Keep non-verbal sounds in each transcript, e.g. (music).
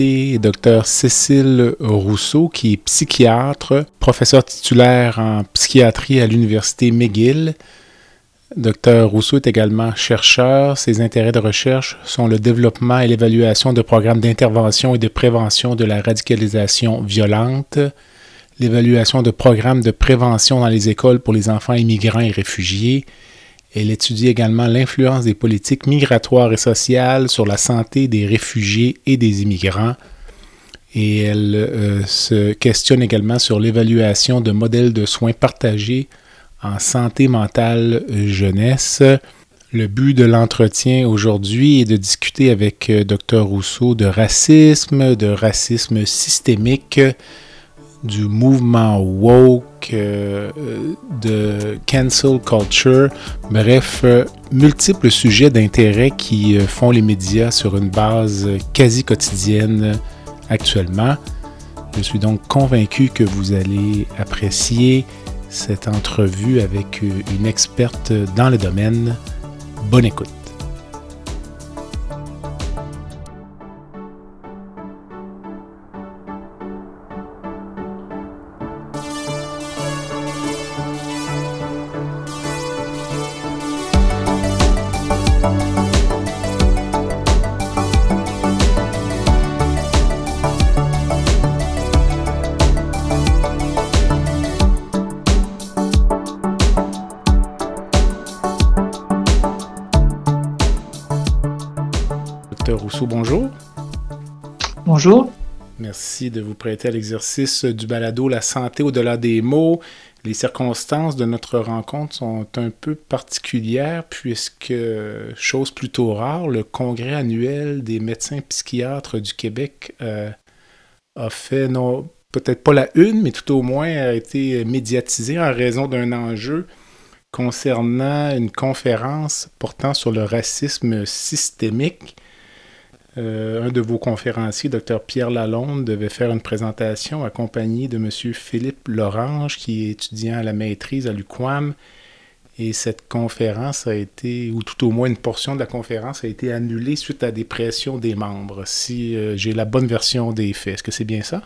est Dr Cécile Rousseau, qui est psychiatre, professeur titulaire en psychiatrie à l'Université McGill. Dr Rousseau est également chercheur. Ses intérêts de recherche sont le développement et l'évaluation de programmes d'intervention et de prévention de la radicalisation violente, l'évaluation de programmes de prévention dans les écoles pour les enfants immigrants et réfugiés, elle étudie également l'influence des politiques migratoires et sociales sur la santé des réfugiés et des immigrants. Et elle euh, se questionne également sur l'évaluation de modèles de soins partagés en santé mentale jeunesse. Le but de l'entretien aujourd'hui est de discuter avec euh, Dr Rousseau de racisme, de racisme systémique, du mouvement woke, euh, de cancel culture, bref, euh, multiples sujets d'intérêt qui euh, font les médias sur une base quasi quotidienne actuellement. Je suis donc convaincu que vous allez apprécier cette entrevue avec une experte dans le domaine. Bonne écoute. Merci de vous prêter à l'exercice du balado La santé au-delà des mots. Les circonstances de notre rencontre sont un peu particulières puisque, chose plutôt rare, le congrès annuel des médecins psychiatres du Québec euh, a fait, non, peut-être pas la une, mais tout au moins a été médiatisé en raison d'un enjeu concernant une conférence portant sur le racisme systémique euh, un de vos conférenciers, Dr Pierre Lalonde, devait faire une présentation accompagné de M. Philippe Lorange, qui est étudiant à la maîtrise à l'UQAM. Et cette conférence a été, ou tout au moins une portion de la conférence a été annulée suite à des pressions des membres. Si euh, j'ai la bonne version des faits, est-ce que c'est bien ça?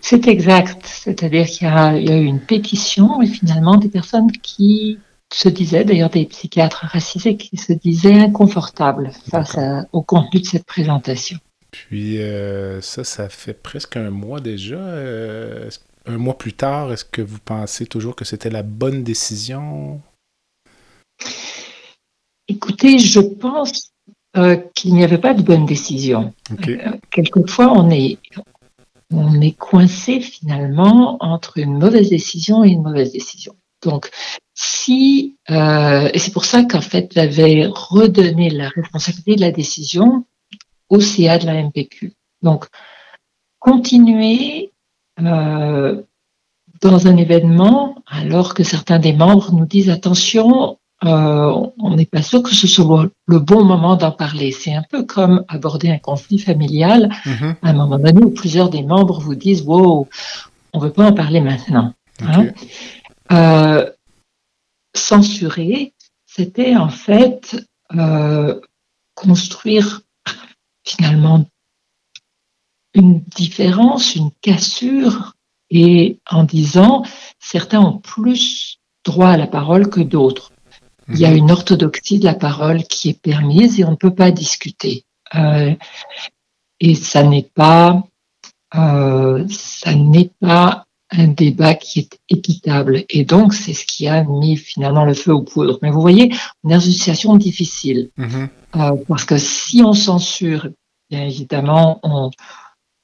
C'est exact. C'est-à-dire qu'il y, a eu une pétition et finalement des personnes qui se disaient, d'ailleurs des psychiatres racisés qui se disaient inconfortables face au contenu de cette présentation. Puis euh, ça, ça fait presque un mois déjà. Euh, un mois plus tard, est-ce que vous pensez toujours que c'était la bonne décision? Écoutez, je pense euh, qu'il n'y avait pas de bonne décision. quelquefois, on est, on est coincé finalement entre une mauvaise décision et une mauvaise décision. Donc, si, euh, et c'est pour ça qu'en fait, j'avais redonné la responsabilité de la décision au CA de la MPQ. Donc, continuer euh, dans un événement alors que certains des membres nous disent attention, euh, on n'est pas sûr que ce soit le bon moment d'en parler. C'est un peu comme aborder un conflit familial mm-hmm. à un moment donné où plusieurs des membres vous disent wow, on veut pas en parler maintenant. Hein. Euh, censurer, c'était en fait euh, construire finalement une différence, une cassure, et en disant certains ont plus droit à la parole que d'autres. Il y a mhm. une orthodoxie de la parole qui est permise et on ne peut pas discuter. Euh, et ça n'est pas, euh, ça n'est pas débat qui est équitable. Et donc, c'est ce qui a mis finalement le feu aux poudres. Mais vous voyez, on est dans une situation difficile. Mm-hmm. Euh, parce que si on censure, bien évidemment, on,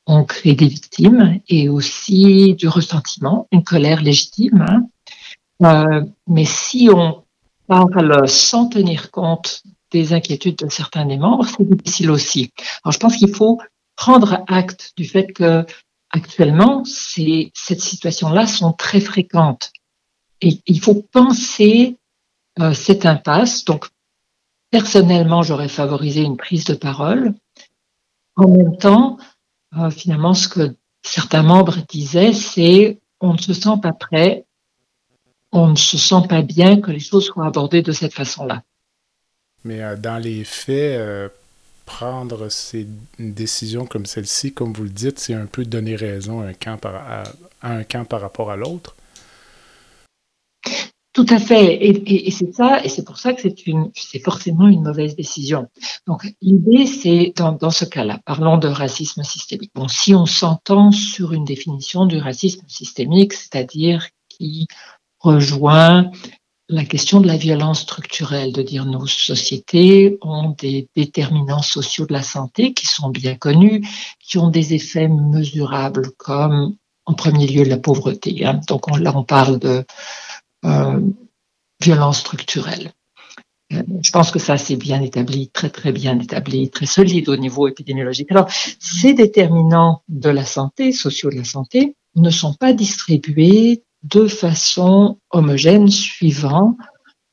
on crée des victimes et aussi du ressentiment, une colère légitime. Hein. Euh, mais si on parle sans tenir compte des inquiétudes de certains des membres, c'est difficile aussi. Alors, je pense qu'il faut prendre acte du fait que actuellement, ces, cette situation-là sont très fréquentes. Et il faut penser euh, cette impasse. Donc, personnellement, j'aurais favorisé une prise de parole. En même temps, euh, finalement, ce que certains membres disaient, c'est on ne se sent pas prêt, on ne se sent pas bien que les choses soient abordées de cette façon-là. Mais euh, dans les faits, prendre ces décisions comme celle-ci, comme vous le dites, c'est un peu donner raison à un camp par, rapport à l'autre? Tout à fait, et, c'est ça, et c'est pour ça que c'est forcément une mauvaise décision. Donc l'idée, c'est dans ce cas-là, parlons de racisme systémique. Bon, si on s'entend sur une définition du racisme systémique, c'est-à-dire qui rejoint la question de la violence structurelle, de dire nos sociétés ont des déterminants sociaux de la santé qui sont bien connus, qui ont des effets mesurables, comme en premier lieu la pauvreté. Hein. Donc on, là, on parle de euh, violence structurelle. Euh, je pense que ça, c'est bien établi, très très bien établi, très solide au niveau épidémiologique. Alors, ces déterminants de la santé, sociaux de la santé, ne sont pas distribués de façon homogène suivant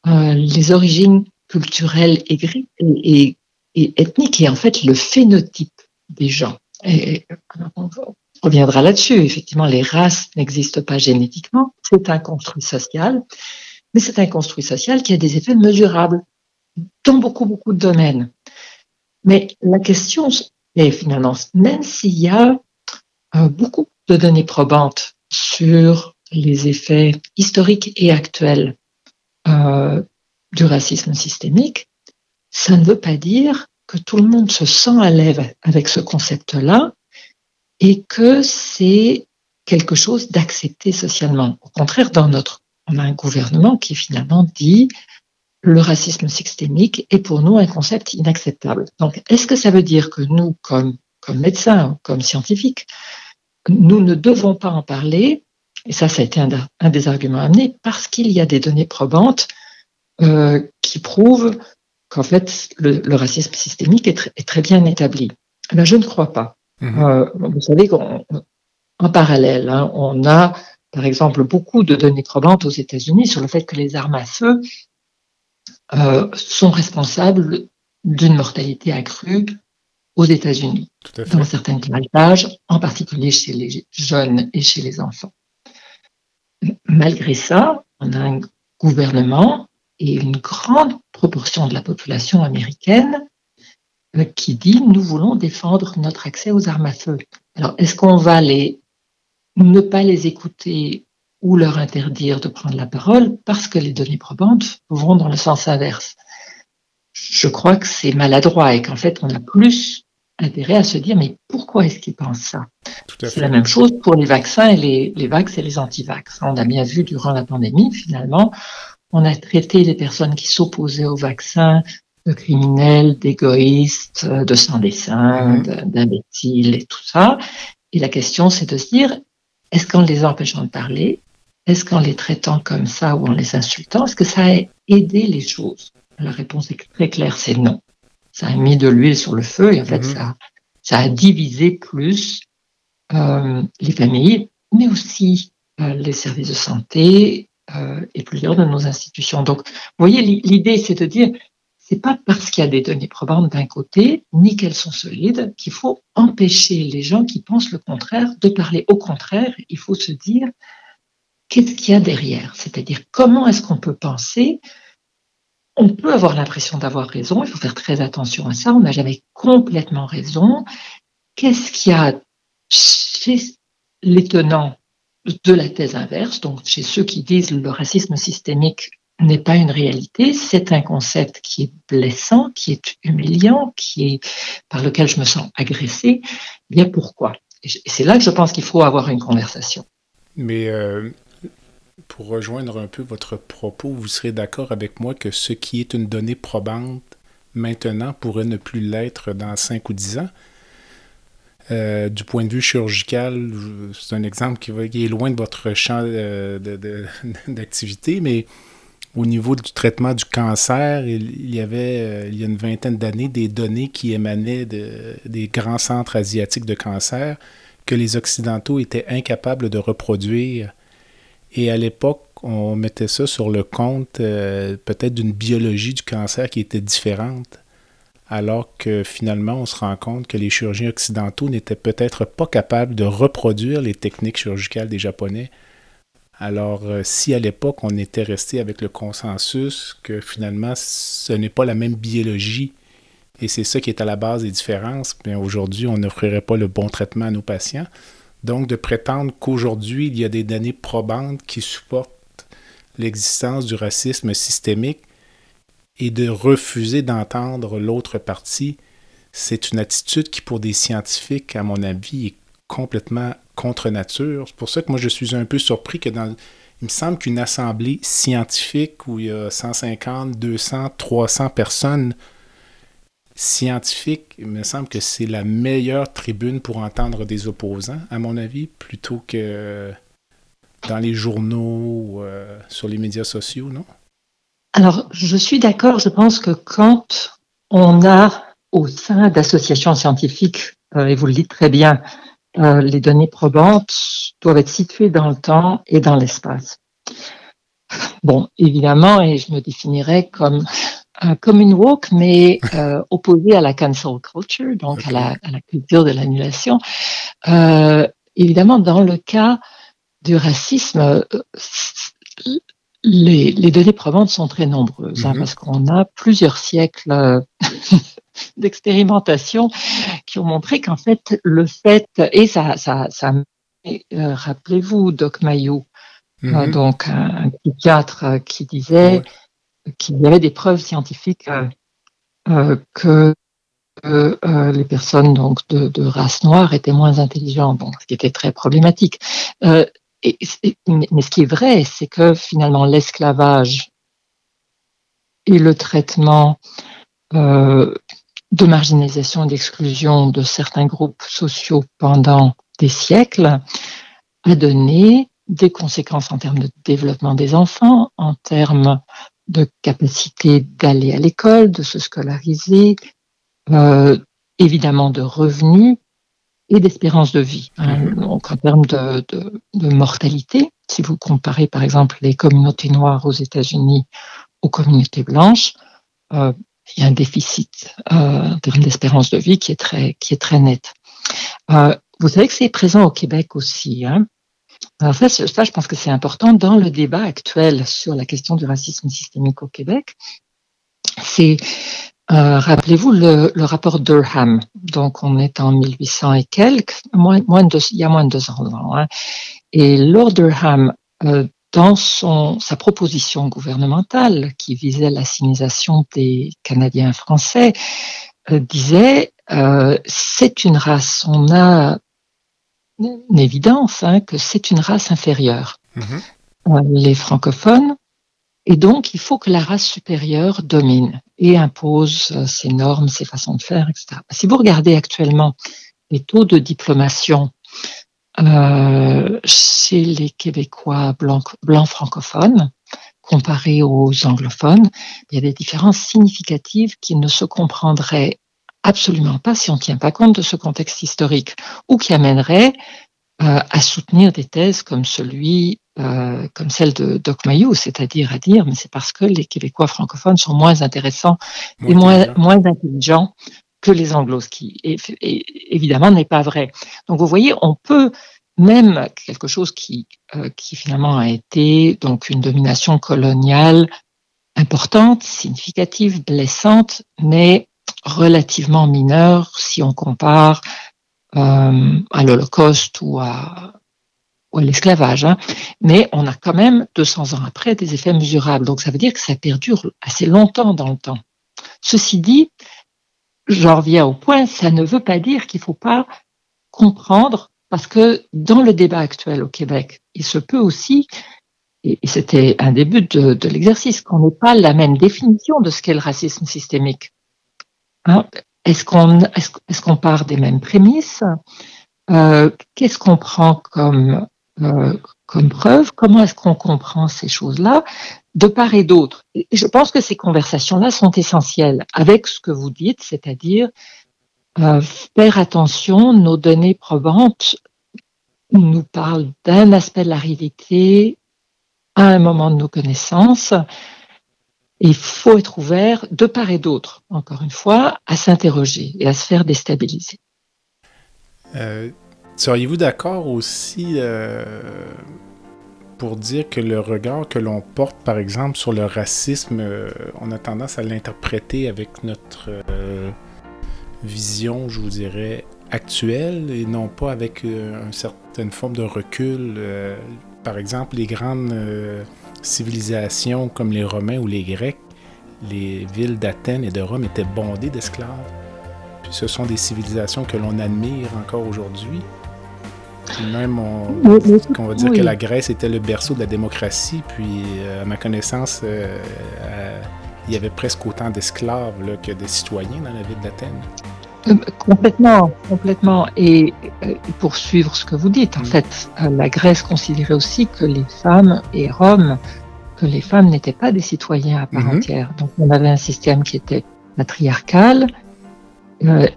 euh, les origines culturelles et, et, et, ethniques et en fait le phénotype des gens. On reviendra là-dessus. Effectivement, les races n'existent pas génétiquement. C'est un construit social, mais c'est un construit social qui a des effets mesurables dans beaucoup, beaucoup de domaines. Mais la question est finalement, même s'il y a euh, beaucoup de données probantes sur les effets historiques et actuels euh, du racisme systémique, ça ne veut pas dire que tout le monde se sent à l'aise avec ce concept-là et que c'est quelque chose d'accepté socialement. Au contraire, dans notre, on a un gouvernement qui finalement dit le racisme systémique est pour nous un concept inacceptable. Donc, est-ce que ça veut dire que nous, comme, comme médecins, comme scientifiques, nous ne devons pas en parler et ça, ça a été un, des arguments amenés parce qu'il y a des données probantes euh, qui prouvent qu'en fait, le, racisme systémique est, très bien établi. Ben, je ne crois pas. Mhm. Euh, vous savez qu'en parallèle, hein, on a, par exemple, beaucoup de données probantes aux États-Unis sur le fait que les armes à feu euh, sont responsables d'une mortalité accrue aux États-Unis, dans certaines classes en particulier chez les jeunes et chez les enfants malgré ça, on a un gouvernement et une grande proportion de la population américaine euh, qui dit nous voulons défendre notre accès aux armes à feu. Alors, est-ce qu'on va les ne pas les écouter ou leur interdire de prendre la parole parce que les données probantes vont dans le sens inverse? Je crois que c'est maladroit et qu'en fait, on a plus intérêt à se dire mais pourquoi est-ce qu'ils pensent ça? C'est la même chose pour les vaccins et les, les vax et les anti-vax. On a bien vu durant la pandémie, finalement, on a traité les personnes qui s'opposaient aux vaccins de criminels, d'égoïstes, de sans-dessin, mm-hmm. d'imbéciles et tout ça. Et la question, c'est de se dire, est-ce qu'en les empêchant de parler, est-ce qu'en les traitant comme ça ou en les insultant, est-ce que ça a aidé les choses? La réponse est très claire, c'est non ça a mis de l'huile sur le feu et en fait, mhm. ça, ça a divisé plus euh, les familles, mais aussi euh, les services de santé euh, et plusieurs de nos institutions. Donc, vous voyez, l'idée, c'est de dire, c'est pas parce qu'il y a des données probantes d'un côté, ni qu'elles sont solides, qu'il faut empêcher les gens qui pensent le contraire de parler. Au contraire, il faut se dire, qu'est-ce qu'il y a derrière? C'est-à-dire, comment est-ce qu'on peut penser on peut avoir l'impression d'avoir raison, il faut faire très attention à ça, on n'a jamais complètement raison. Qu'est-ce qu'il y a chez les tenants de la thèse inverse, donc chez ceux qui disent le racisme systémique n'est pas une réalité, c'est un concept qui est blessant, qui est humiliant, qui est par lequel je me sens agressé. Eh bien pourquoi? Et c'est là que je pense qu'il faut avoir une conversation. Mais euh, pour rejoindre un peu votre propos, vous serez d'accord avec moi que ce qui est une donnée probante maintenant pourrait ne plus l'être dans 5 ou 10 ans? Euh, du point de vue chirurgical, c'est un exemple qui, est loin de votre champ euh, (laughs) d'activité, mais au niveau du traitement du cancer, il, y avait, euh, il y a une vingtaine d'années, des données qui émanaient de, des grands centres asiatiques de cancer que les Occidentaux étaient incapables de reproduire. Et à l'époque, on mettait ça sur le compte euh, peut-être d'une biologie du cancer qui était différente, alors que finalement, on se rend compte que les chirurgiens occidentaux n'étaient peut-être pas capables de reproduire les techniques chirurgicales des Japonais alors, euh, si à l'époque on était resté avec le consensus que finalement ce n'est pas la même biologie et c'est ça qui est à la base des différences, bien aujourd'hui on n'offrirait pas le bon traitement à nos patients. Donc, de prétendre qu'aujourd'hui il y a des données probantes qui supportent l'existence du racisme systémique et de refuser d'entendre l'autre partie, c'est une attitude qui, pour des scientifiques, à mon avis, est complètement contre nature. C'est pour ça que moi, je suis un peu surpris que dans. Il me semble qu'une assemblée scientifique où il y a 150, 200, 300 personnes scientifiques, il me semble que c'est la meilleure tribune pour entendre des opposants, à mon avis, plutôt que dans les journaux ou euh, sur les médias sociaux, non? Alors, je suis d'accord. Je pense que quand on a au sein d'associations scientifiques, euh, et vous le dites très bien, euh, les données probantes doivent être situées dans le temps et dans l'espace. Bon, évidemment, et je me définirais comme un common walk, mais euh, opposé à la cancel culture, donc à, la, à, la, culture de l'annulation. Euh, évidemment, dans le cas du racisme, euh, les, les, données probantes sont très nombreuses, hein, mm-hmm. parce qu'on a plusieurs siècles (laughs) d'expérimentation qui ont montré qu'en fait, le fait, et ça, ça, ça euh, rappelez-vous Doc Mayou, euh, mm-hmm. donc un, psychiatre euh, qui disait qu'il y avait des preuves scientifiques que les personnes donc de, de, race noire étaient moins intelligentes, bon, ce qui était très problématique. Et, mais ce qui est vrai, c'est que finalement l'esclavage et le traitement euh, de marginalisation et d'exclusion de certains groupes sociaux pendant des siècles a donné des conséquences en termes de développement des enfants, en termes de capacité d'aller à l'école, de se scolariser, euh, évidemment de revenus et d'espérance de vie. Hein. Donc en termes de, de, de, mortalité, si vous comparez par exemple les communautés noires aux États-Unis aux communautés blanches, euh, il y a un déficit euh, en termes d'espérance de vie qui est très, qui est très net. Euh, vous savez que c'est présent au Québec aussi. Hein? Alors ça, ça, je pense que c'est important dans le débat actuel sur la question du racisme systémique au Québec. C'est, euh, rappelez-vous, le, rapport Durham. Donc, on est en 1800 et quelques, moins, moins de, il y a moins de 200 ans. Hein? Et Lord Durham euh, dans son, sa proposition gouvernementale qui visait l'assignation des Canadiens français, euh, disait c'est une race, on a une évidence hein, que c'est une race inférieure, mm-hmm. euh, les francophones, et donc il faut que la race supérieure domine et impose euh, ses normes, ses façons de faire, etc. Si vous regardez actuellement les taux de diplomation euh, chez les Québécois blancs, blancs francophones, comparés aux anglophones, il y a des différences significatives qui ne se comprendraient absolument pas si on ne tient pas compte de ce contexte historique, ou qui amèneraient euh, à soutenir des thèses comme celui, euh, comme celle de Doc Mayou, c'est-à-dire à dire, mais c'est parce que les Québécois francophones sont moins intéressants et moins, moins intelligents que les anglos, ce qui évidemment n'est pas vrai. Donc vous voyez, on peut même quelque chose qui, euh, qui finalement a été donc une domination coloniale importante, significative, blessante, mais relativement mineure si on compare euh, à l'Holocauste ou à, l'esclavage. Hein. Mais on a quand même 200 ans après des effets mesurables. Donc ça veut dire que ça perdure assez longtemps dans le temps. Ceci dit, j'en reviens au point, ça ne veut pas dire qu'il ne faut pas comprendre, parce que dans le débat actuel au Québec, il se peut aussi, et c'était un début de l'exercice, qu'on n'ait pas la même définition de ce qu'est le racisme systémique. Hein? Est-ce qu'on est part des mêmes prémices? Euh, Qu'est-ce qu'on prend comme, euh, comme preuve? Comment est-ce qu'on comprend ces choses-là? De part et d'autre. Je pense que ces conversations-là sont essentielles avec ce que vous dites, c'est-à-dire euh, faire attention, nos données probantes nous parlent d'un aspect de la réalité à un moment de nos connaissances. Il faut être ouvert de part et d'autre, encore une fois, à s'interroger et à se faire déstabiliser. Euh, seriez-vous d'accord aussi euh, pour dire que le regard que l'on porte, par exemple, sur le racisme, euh, on a tendance à l'interpréter avec notre vision, je vous dirais, actuelle et non pas avec une certaine forme de recul. par exemple, les grandes civilisations comme les Romains ou les Grecs, les villes d'Athènes et de Rome étaient bondées d'esclaves. Puis ce sont des civilisations que l'on admire encore aujourd'hui. Même, on, va dire que la Grèce était le berceau de la démocratie, puis euh, à ma connaissance, euh, euh, il y avait presque autant d'esclaves que de citoyens dans la ville d'Athènes. Complètement, complètement. Et pour suivre ce que vous dites, en mm. fait, la Grèce considérait aussi que les femmes et Rome que les femmes n'étaient pas des citoyens à part mhm. entière. Donc on avait un système qui était patriarcal euh,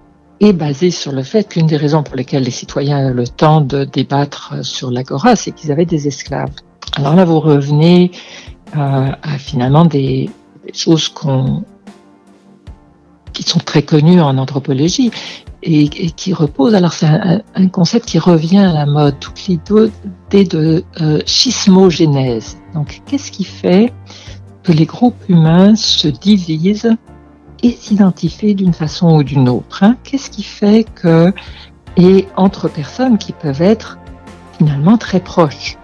et basé sur le fait qu'une des raisons pour lesquelles les citoyens avaient le temps de débattre sur l'agora, c'est qu'ils avaient des esclaves. Alors là, vous revenez euh, à finalement des, des choses qu'on qui sont très connues en anthropologie et, qui repose. Alors c'est un, concept qui revient à la mode, toute l'idée de euh, schismogénèse. Donc qu'est-ce qui fait que les groupes humains se divisent et s'identifient d'une façon ou d'une autre hein? Qu'est-ce qui fait que et entre personnes qui peuvent être finalement très proches?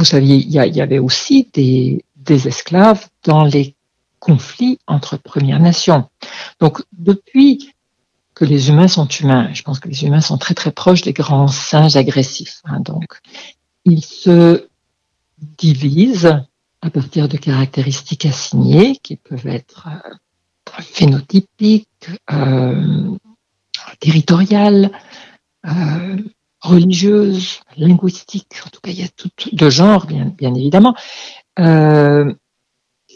Vous saviez, il y, avait aussi des, esclaves dans les conflits entre Premières Nations. Donc, depuis que les humains sont humains, je pense que les humains sont très très proches des grands singes agressifs. Hein. donc, ils se divisent à partir de caractéristiques assignées qui peuvent être euh, phénotypiques, euh, territoriales, euh, religieuse, linguistique, en tout cas il y a tout de genre bien, bien évidemment, euh,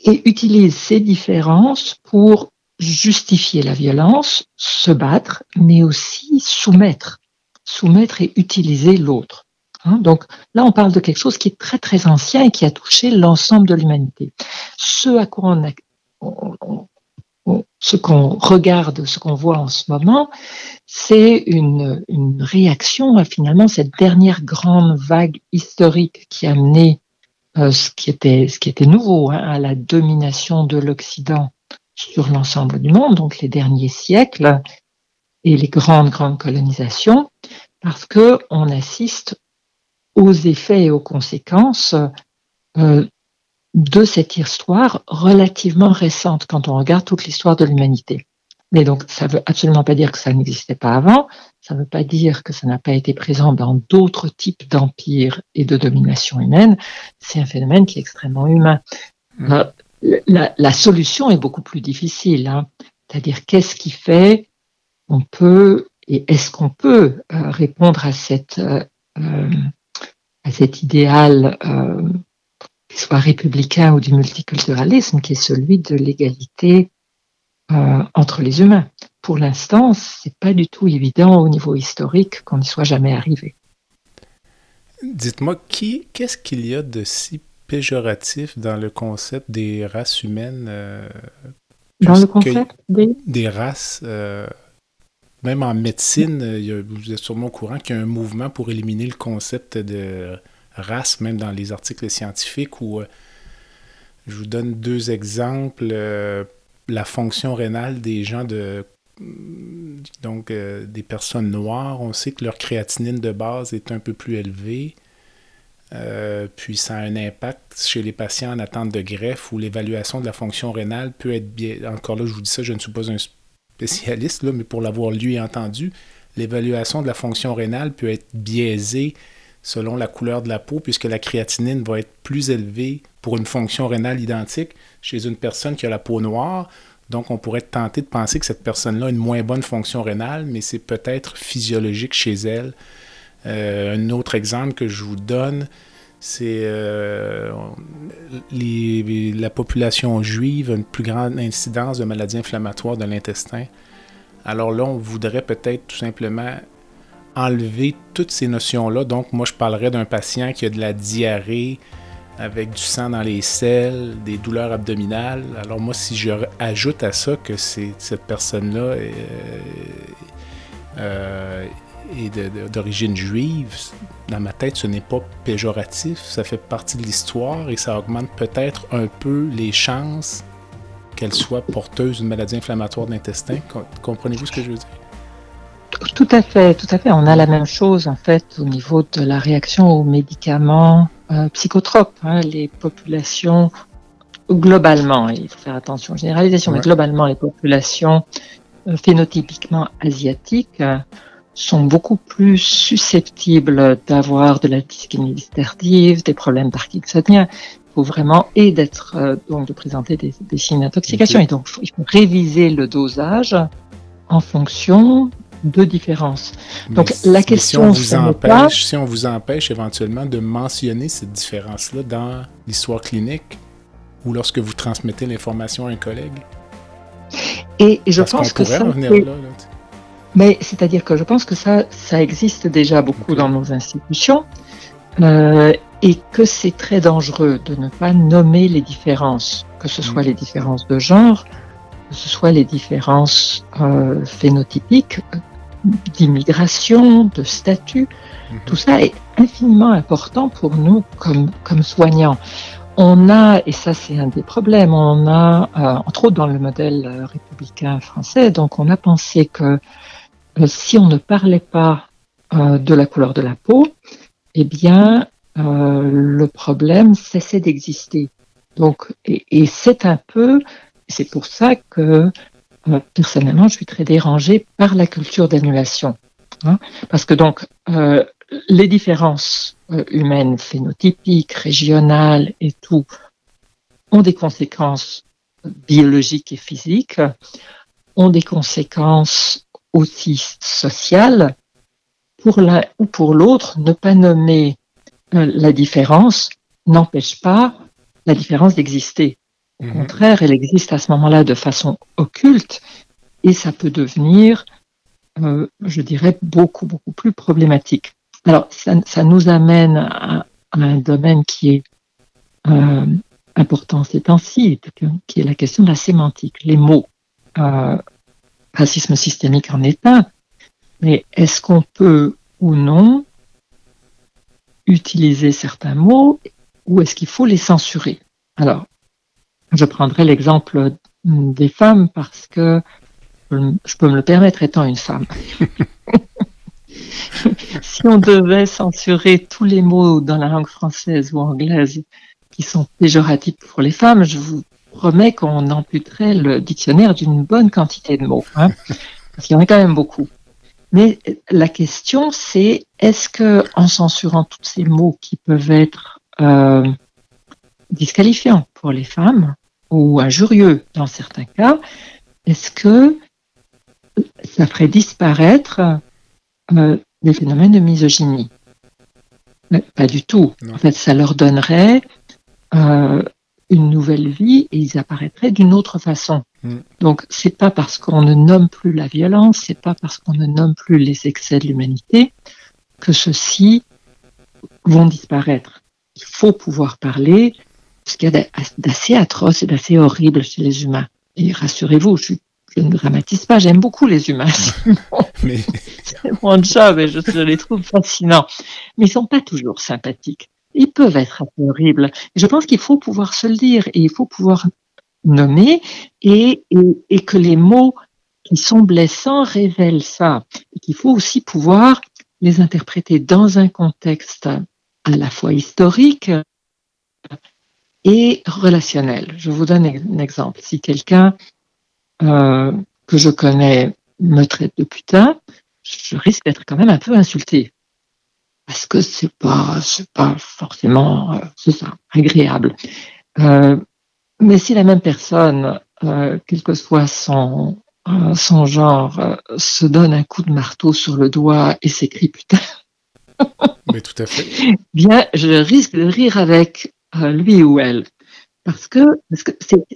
et utilise ces différences pour justifier la violence, se battre, mais aussi soumettre, soumettre et utiliser l'autre. Hein. donc là, on parle de quelque chose qui est très très ancien et qui a touché l'ensemble de l'humanité. Ce à quoi on, on, ce qu'on regarde, ce qu'on voit en ce moment, c'est une, réaction à finalement cette dernière grande vague historique qui a mené euh, ce, qui était, ce qui était nouveau hein, à la domination de l'Occident sur l'ensemble du monde, donc les derniers siècles et les grandes, grandes colonisations, parce que on assiste aux effets et aux conséquences euh, de cette histoire relativement récente quand on regarde toute l'histoire de l'humanité. Mais donc, ça veut absolument pas dire que ça n'existait pas avant, ça veut pas dire que ça n'a pas été présent dans d'autres types d'empires et de domination humaine. C'est un phénomène qui est extrêmement humain. Mmh. Euh, la, solution est beaucoup plus difficile. Hein. C'est-à-dire, qu'est-ce qui fait qu'on peut et est-ce qu'on peut euh, répondre à cette euh, à cet idéal soit républicain ou du multiculturalisme, qui est celui de l'égalité euh, entre les humains. Pour l'instant, c'est pas du tout évident au niveau historique qu'on n'y soit jamais arrivé. Dites-moi, qui, qu'est-ce qu'il y a de si péjoratif dans le concept des races humaines euh, Dans le concept des... Des races. Euh, même en médecine, vous êtes sûrement au courant qu'il y a un mouvement pour éliminer le concept de race, même dans les articles scientifiques, où euh, je vous donne deux exemples. Euh, la fonction rénale des gens de donc euh, des personnes noires, on sait que leur créatinine de base est un peu plus élevée. puis ça a un impact chez les patients en attente de greffe où l'évaluation de la fonction rénale peut être bien. Encore là, je vous dis ça, je ne suis pas un spécialiste, mais pour l'avoir lu et entendu, l'évaluation de la fonction rénale peut être biaisée selon la couleur de la peau, puisque la créatinine va être plus élevée pour une fonction rénale identique chez une personne qui a la peau noire. Donc, on pourrait tenter de penser que cette personne-là a une moins bonne fonction rénale, mais c'est peut-être physiologique chez elle. Euh, un autre exemple que je vous donne, c'est euh, la population juive a une plus grande incidence de maladies inflammatoires de l'intestin. Alors là, on voudrait peut-être tout simplement enlever toutes ces notions-là. Donc, moi, je parlerais d'un patient qui a de la diarrhée avec du sang dans les selles, des douleurs abdominales. Alors moi, si je ajoute à ça que cette personne-là est, euh, d'origine juive, dans ma tête, ce n'est pas péjoratif, ça fait partie de l'histoire et ça augmente peut-être un peu les chances qu'elle soit porteuse d'une maladie inflammatoire de l'intestin. Comprenez-vous ce que je veux dire? Tout à fait, tout à fait. On a la même chose en fait au niveau de la réaction aux médicaments euh, psychotropes. Hein. Les populations globalement, il faut faire attention, généralisation, mais globalement les populations euh, phénotypiquement asiatiques euh, sont beaucoup plus susceptibles d'avoir de la dyskinésie tardive, des problèmes parkinsoniens. Il faut vraiment et d'être donc de présenter des, signes d'intoxication. Et donc il faut réviser le dosage en fonction deux différences. Donc la question si on, vous empêche, si on vous empêche éventuellement de mentionner cette différence-là dans l'histoire clinique ou lorsque vous transmettez l'information à un collègue? Et je pense que ça, mais c'est-à-dire que je pense que ça, ça existe déjà beaucoup dans nos institutions. Euh, et que c'est très dangereux de ne pas nommer les différences, que ce soit mm. les différences de genre, que ce soit les différences euh, phénotypiques, d'immigration, de statut. Mhm. Tout ça est infiniment important pour nous comme, comme soignants. On a, et ça c'est un des problèmes, on a, euh, entre autres dans le modèle euh, républicain français, donc on a pensé que euh, si on ne parlait pas de la couleur de la peau, eh bien le problème cessait d'exister. Donc, et, et c'est un peu, c'est pour ça que personnellement, je suis très dérangée par la culture d'annulation. Hein, parce que donc, euh, les différences euh, humaines, phénotypiques, régionales et tout, ont des conséquences biologiques et physiques, ont des conséquences aussi sociales. Pour l'un ou pour l'autre, ne pas nommer euh, la différence n'empêche pas la différence d'exister. Au mhm. contraire, elle existe à ce moment-là de façon occulte et ça peut devenir, euh, je dirais, beaucoup, beaucoup plus problématique. Alors, ça, nous amène à, un domaine qui est euh, important ces temps-ci, qui est la question de la sémantique, les mots. Euh, racisme systémique en est un, mais est-ce qu'on peut ou non utiliser certains mots ou est-ce qu'il faut les censurer? Alors, je prendrai l'exemple des femmes parce que je peux me le permettre étant une femme. (laughs) si on devait censurer tous les mots dans la langue française ou anglaise qui sont péjoratifs pour les femmes, je vous promets qu'on amputerait le dictionnaire d'une bonne quantité de mots, hein, parce qu'il y en a quand même beaucoup. Mais la question, c'est est-ce que en censurant tous ces mots qui peuvent être euh, disqualifiants pour les femmes, ou injurieux dans certains cas, est-ce que ça ferait disparaître euh, des phénomènes de misogynie? Pas du tout. En fait, ça leur donnerait euh, une nouvelle vie et ils apparaîtraient d'une autre façon. Mm. Donc, c'est pas parce qu'on ne nomme plus la violence, c'est pas parce qu'on ne nomme plus les excès de l'humanité que ceux-ci vont disparaître. Il faut pouvoir parler ce qu'il y a d'assez atroce et d'assez horrible chez les humains. Et rassurez-vous, je, ne dramatise pas, j'aime beaucoup les humains. (laughs) (laughs) Mais... C'est mon job et je, les trouve fascinants. Mais ils sont pas toujours sympathiques. Ils peuvent être peu horribles. je pense qu'il faut pouvoir se le dire et il faut pouvoir nommer et, et, et que les mots qui sont blessants révèlent ça. Et qu'il faut aussi pouvoir les interpréter dans un contexte à la fois historique, et relationnel. Je vous donne un exemple. Si quelqu'un euh, que je connais me traite de putain, je risque d'être quand même un peu insulté. parce que c'est pas c'est pas forcément c'est ça agréable. mais si la même personne, quel que soit son son genre, se donne un coup de marteau sur le doigt et s'écrit putain. Mais tout à fait. (laughs) Bien, je risque de rire avec lui ou elle. Parce que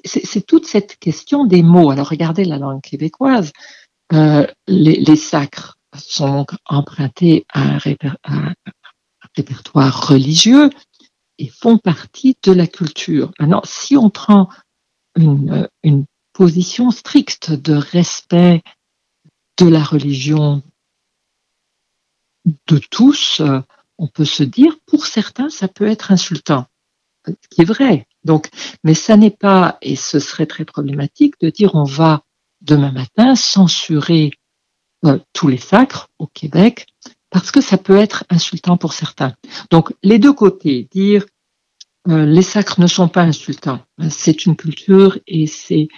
c'est toute cette question des mots. Alors regardez la langue québécoise. Euh, les, sacres sont empruntés à un, répertoire religieux et font partie de la culture. Maintenant, si on prend une, une position stricte de respect de la religion de tous, euh, on peut se dire, pour certains, ça peut être insultant ce qui est vrai. Donc, mais ça n'est pas, et ce serait très problématique de dire on va demain matin censurer euh, tous les sacres au Québec parce que ça peut être insultant pour certains. Donc, les deux côtés, dire euh, les sacres ne sont pas insultants, c'est une culture et c'est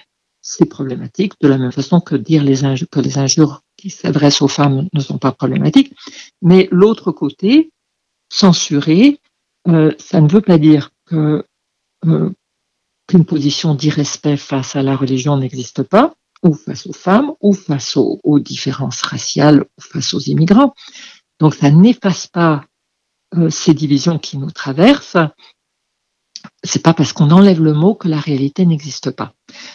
problématique, de la même façon que dire les que les injures qui s'adressent aux femmes ne sont pas problématiques. Mais l'autre côté, censurer, euh, ça ne veut pas dire euh, qu'une position d'irrespect face à la religion n'existe pas, ou face aux femmes, ou face aux, différences raciales, ou face aux immigrants. Donc ça n'efface pas euh, ces divisions qui nous traversent. C'est pas parce qu'on enlève le mot que la réalité n'existe pas.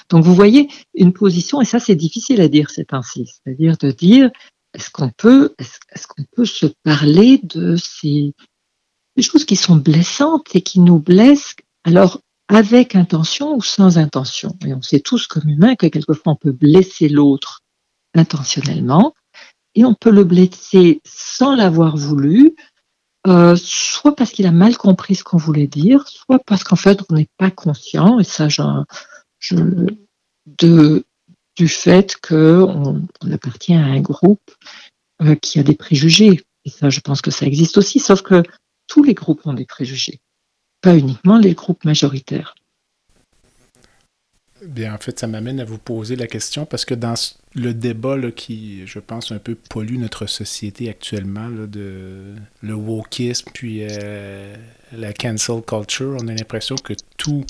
Donc vous voyez une position, et ça c'est difficile à dire c'est ainsi, c'est-à-dire de dire est-ce qu'on peut, est-ce qu'on peut se parler de ces des choses qui sont blessantes et qui nous blessent, alors avec intention ou sans intention. Et on sait tous comme humains que quelquefois on peut blesser l'autre intentionnellement et on peut le blesser sans l'avoir voulu, euh, soit parce qu'il a mal compris ce qu'on voulait dire, soit parce qu'en fait on n'est pas conscient, et ça je, je, de, du fait qu'on on appartient à un groupe euh, qui a des préjugés. Et ça, je pense que ça existe aussi, sauf que tous les groupes ont des préjugés, pas uniquement les groupes majoritaires. Bien, en fait, ça m'amène à vous poser la question parce que dans le débat qui, je pense, un peu pollue notre société actuellement, de le wokisme puis euh, la cancel culture, on a l'impression que tout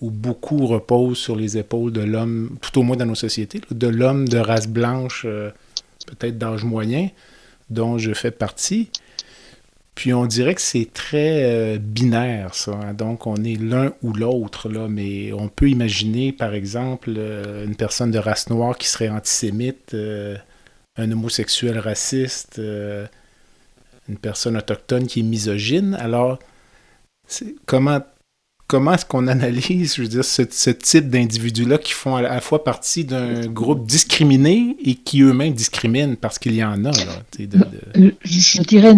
ou beaucoup repose sur les épaules de l'homme, tout au moins dans nos sociétés, de l'homme de race blanche, euh, peut-être d'âge moyen, dont je fais partie. Puis on dirait que c'est très euh, binaire, ça. Hein. Donc on est l'un ou l'autre, là. Mais on peut imaginer, par exemple, euh, une personne de race noire qui serait antisémite, euh, un homosexuel raciste, une personne autochtone qui est misogyne. Alors, comment comment est-ce qu'on analyse, je veux dire, ce, type d'individus-là qui font à la fois partie d'un groupe discriminé et qui eux-mêmes discriminent parce qu'il y en a, là, Je dirais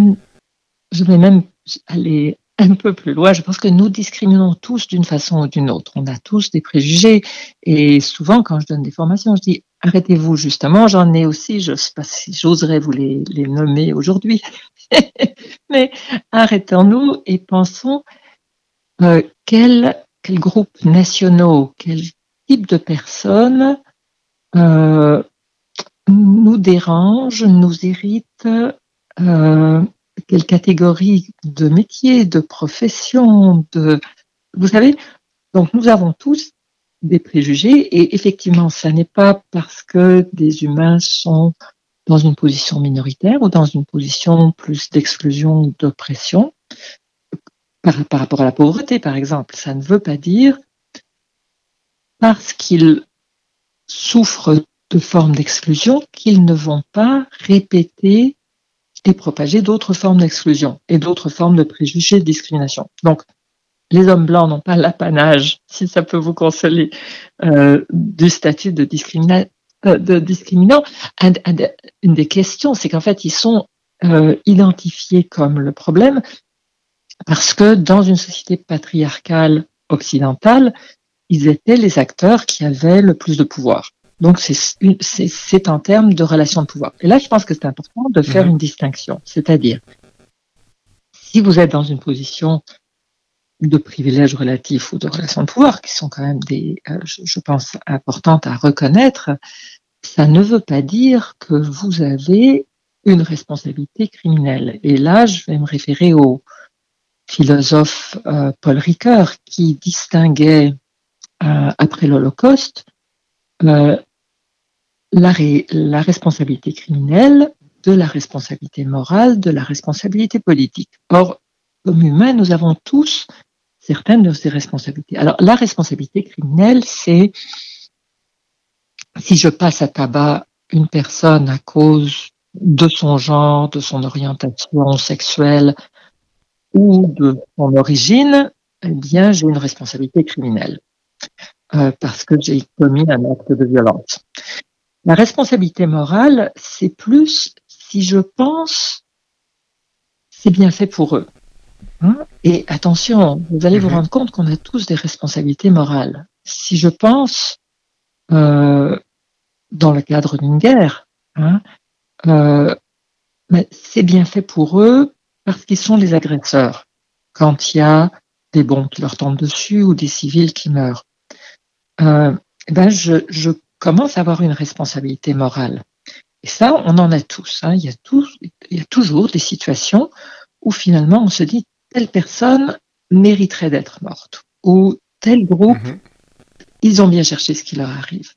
je vais même aller un peu plus loin. Je pense que nous discriminons tous d'une façon ou d'une autre. On a tous des préjugés. Et souvent, quand je donne des formations, je dis arrêtez-vous justement. J'en ai aussi, je ne sais pas si j'oserais vous les, nommer aujourd'hui. (laughs) Mais arrêtons-nous et pensons euh, quels quel groupes nationaux, quel type de personnes euh, nous dérangent, nous irritent, euh, quelle catégorie de métiers, de professions, de... Vous savez, donc nous avons tous des préjugés et effectivement, ça n'est pas parce que des humains sont dans une position minoritaire ou dans une position plus d'exclusion, d'oppression, par, par, rapport à la pauvreté, par exemple. Ça ne veut pas dire parce qu'ils souffrent de formes d'exclusion qu'ils ne vont pas répéter et propager d'autres formes d'exclusion et d'autres formes de préjugés de discrimination. Donc, les hommes blancs n'ont pas l'apanage, si ça peut vous consoler, euh, du statut de, euh, de discriminant. une des questions, c'est qu'en fait, ils sont euh, identifiés comme le problème parce que dans une société patriarcale occidentale, ils étaient les acteurs qui avaient le plus de pouvoir. Donc, c'est en termes de relation de pouvoir. Et là, je pense que c'est important de faire mhm. une distinction. C'est-à-dire, si vous êtes dans une position de privilège relatif ou de relation de pouvoir, qui sont quand même des, euh, je, pense, importantes à reconnaître, ça ne veut pas dire que vous avez une responsabilité criminelle. Et là, je vais me référer au philosophe euh, Paul Ricoeur qui distinguait euh, après l'Holocauste la, la responsabilité criminelle de la responsabilité morale, de la responsabilité politique. Or, comme humains, nous avons tous certaines de ces responsabilités. Alors, la responsabilité criminelle, c'est si je passe à tabac une personne à cause de son genre, de son orientation sexuelle ou de son origine, eh bien, j'ai une responsabilité criminelle euh, parce que j'ai commis un acte de violence. La responsabilité morale, c'est plus si je pense, c'est bien fait pour eux. Hein? Et attention, vous allez vous mhm. rendre compte qu'on a tous des responsabilités morales. Si je pense, euh, dans le cadre d'une guerre, hein, euh, c'est bien fait pour eux parce qu'ils sont les agresseurs. Quand il y a des bombes qui leur tombent dessus ou des civils qui meurent, euh, eh ben je, je, commence à avoir une responsabilité morale. Et ça, on en a tous. Hein. Il, y a tous il y a toujours des situations où finalement on se dit telle personne mériterait d'être morte ou tel groupe, mm-hmm. ils ont bien cherché ce qui leur arrive.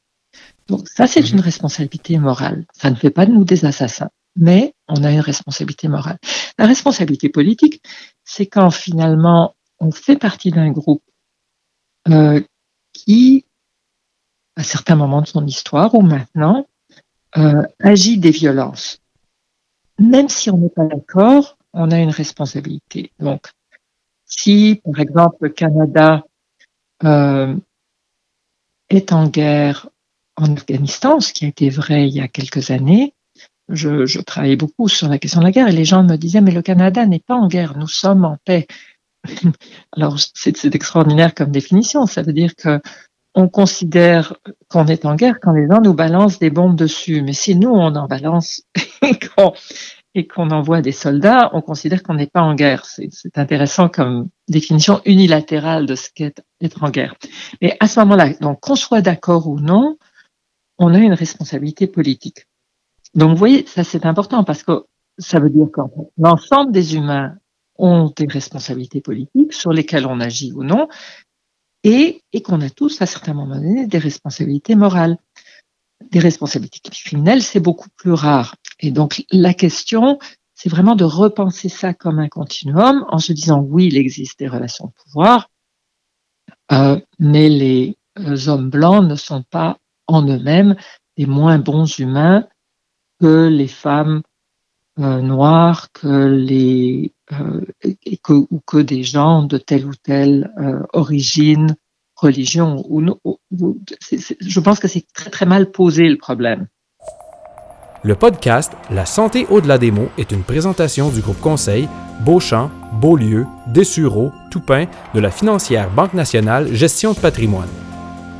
Donc ça, c'est une mhm. responsabilité morale. Ça ne fait pas de nous des assassins, mais on a une responsabilité morale. La responsabilité politique, c'est quand finalement on fait partie d'un groupe euh, qui, à certains moments de son histoire ou maintenant, euh, agit des violences. Même si on n'est pas d'accord, on a une responsabilité. Donc, si, par exemple, le Canada euh, est en guerre en Afghanistan, ce qui a été vrai il y a quelques années, je, je, travaillais beaucoup sur la question de la guerre et les gens me disaient mais le Canada n'est pas en guerre, nous sommes en paix. Alors c'est extraordinaire comme définition, ça veut dire que on considère qu'on est en guerre quand les gens nous balancent des bombes dessus, mais si nous on en balance (laughs) et qu'on envoie des soldats, on considère qu'on n'est pas en guerre. C'est intéressant comme définition unilatérale de ce qu'est être en guerre. Mais à ce moment-là, donc qu'on soit d'accord ou non, on a une responsabilité politique. Donc, vous voyez, ça c'est important parce que ça veut dire que l'ensemble des humains ont des responsabilités politiques sur lesquelles on agit ou non, et, qu'on a tous, à certains moments donnés, des responsabilités morales. Des responsabilités criminelles, c'est beaucoup plus rare. Et donc, la question, c'est vraiment de repenser ça comme un continuum en se disant, oui, il existe des relations de pouvoir, euh, mais les euh, hommes blancs ne sont pas en eux-mêmes des moins bons humains que les femmes euh, noires, que les et que, ou que des gens de telle ou telle euh, origine, religion. Ou je pense que c'est très très mal posé le problème. Le podcast La santé au-delà des mots est une présentation du groupe conseil Beauchamp, Beaulieu, Dessureau, Toupin de la financière Banque nationale Gestion de patrimoine.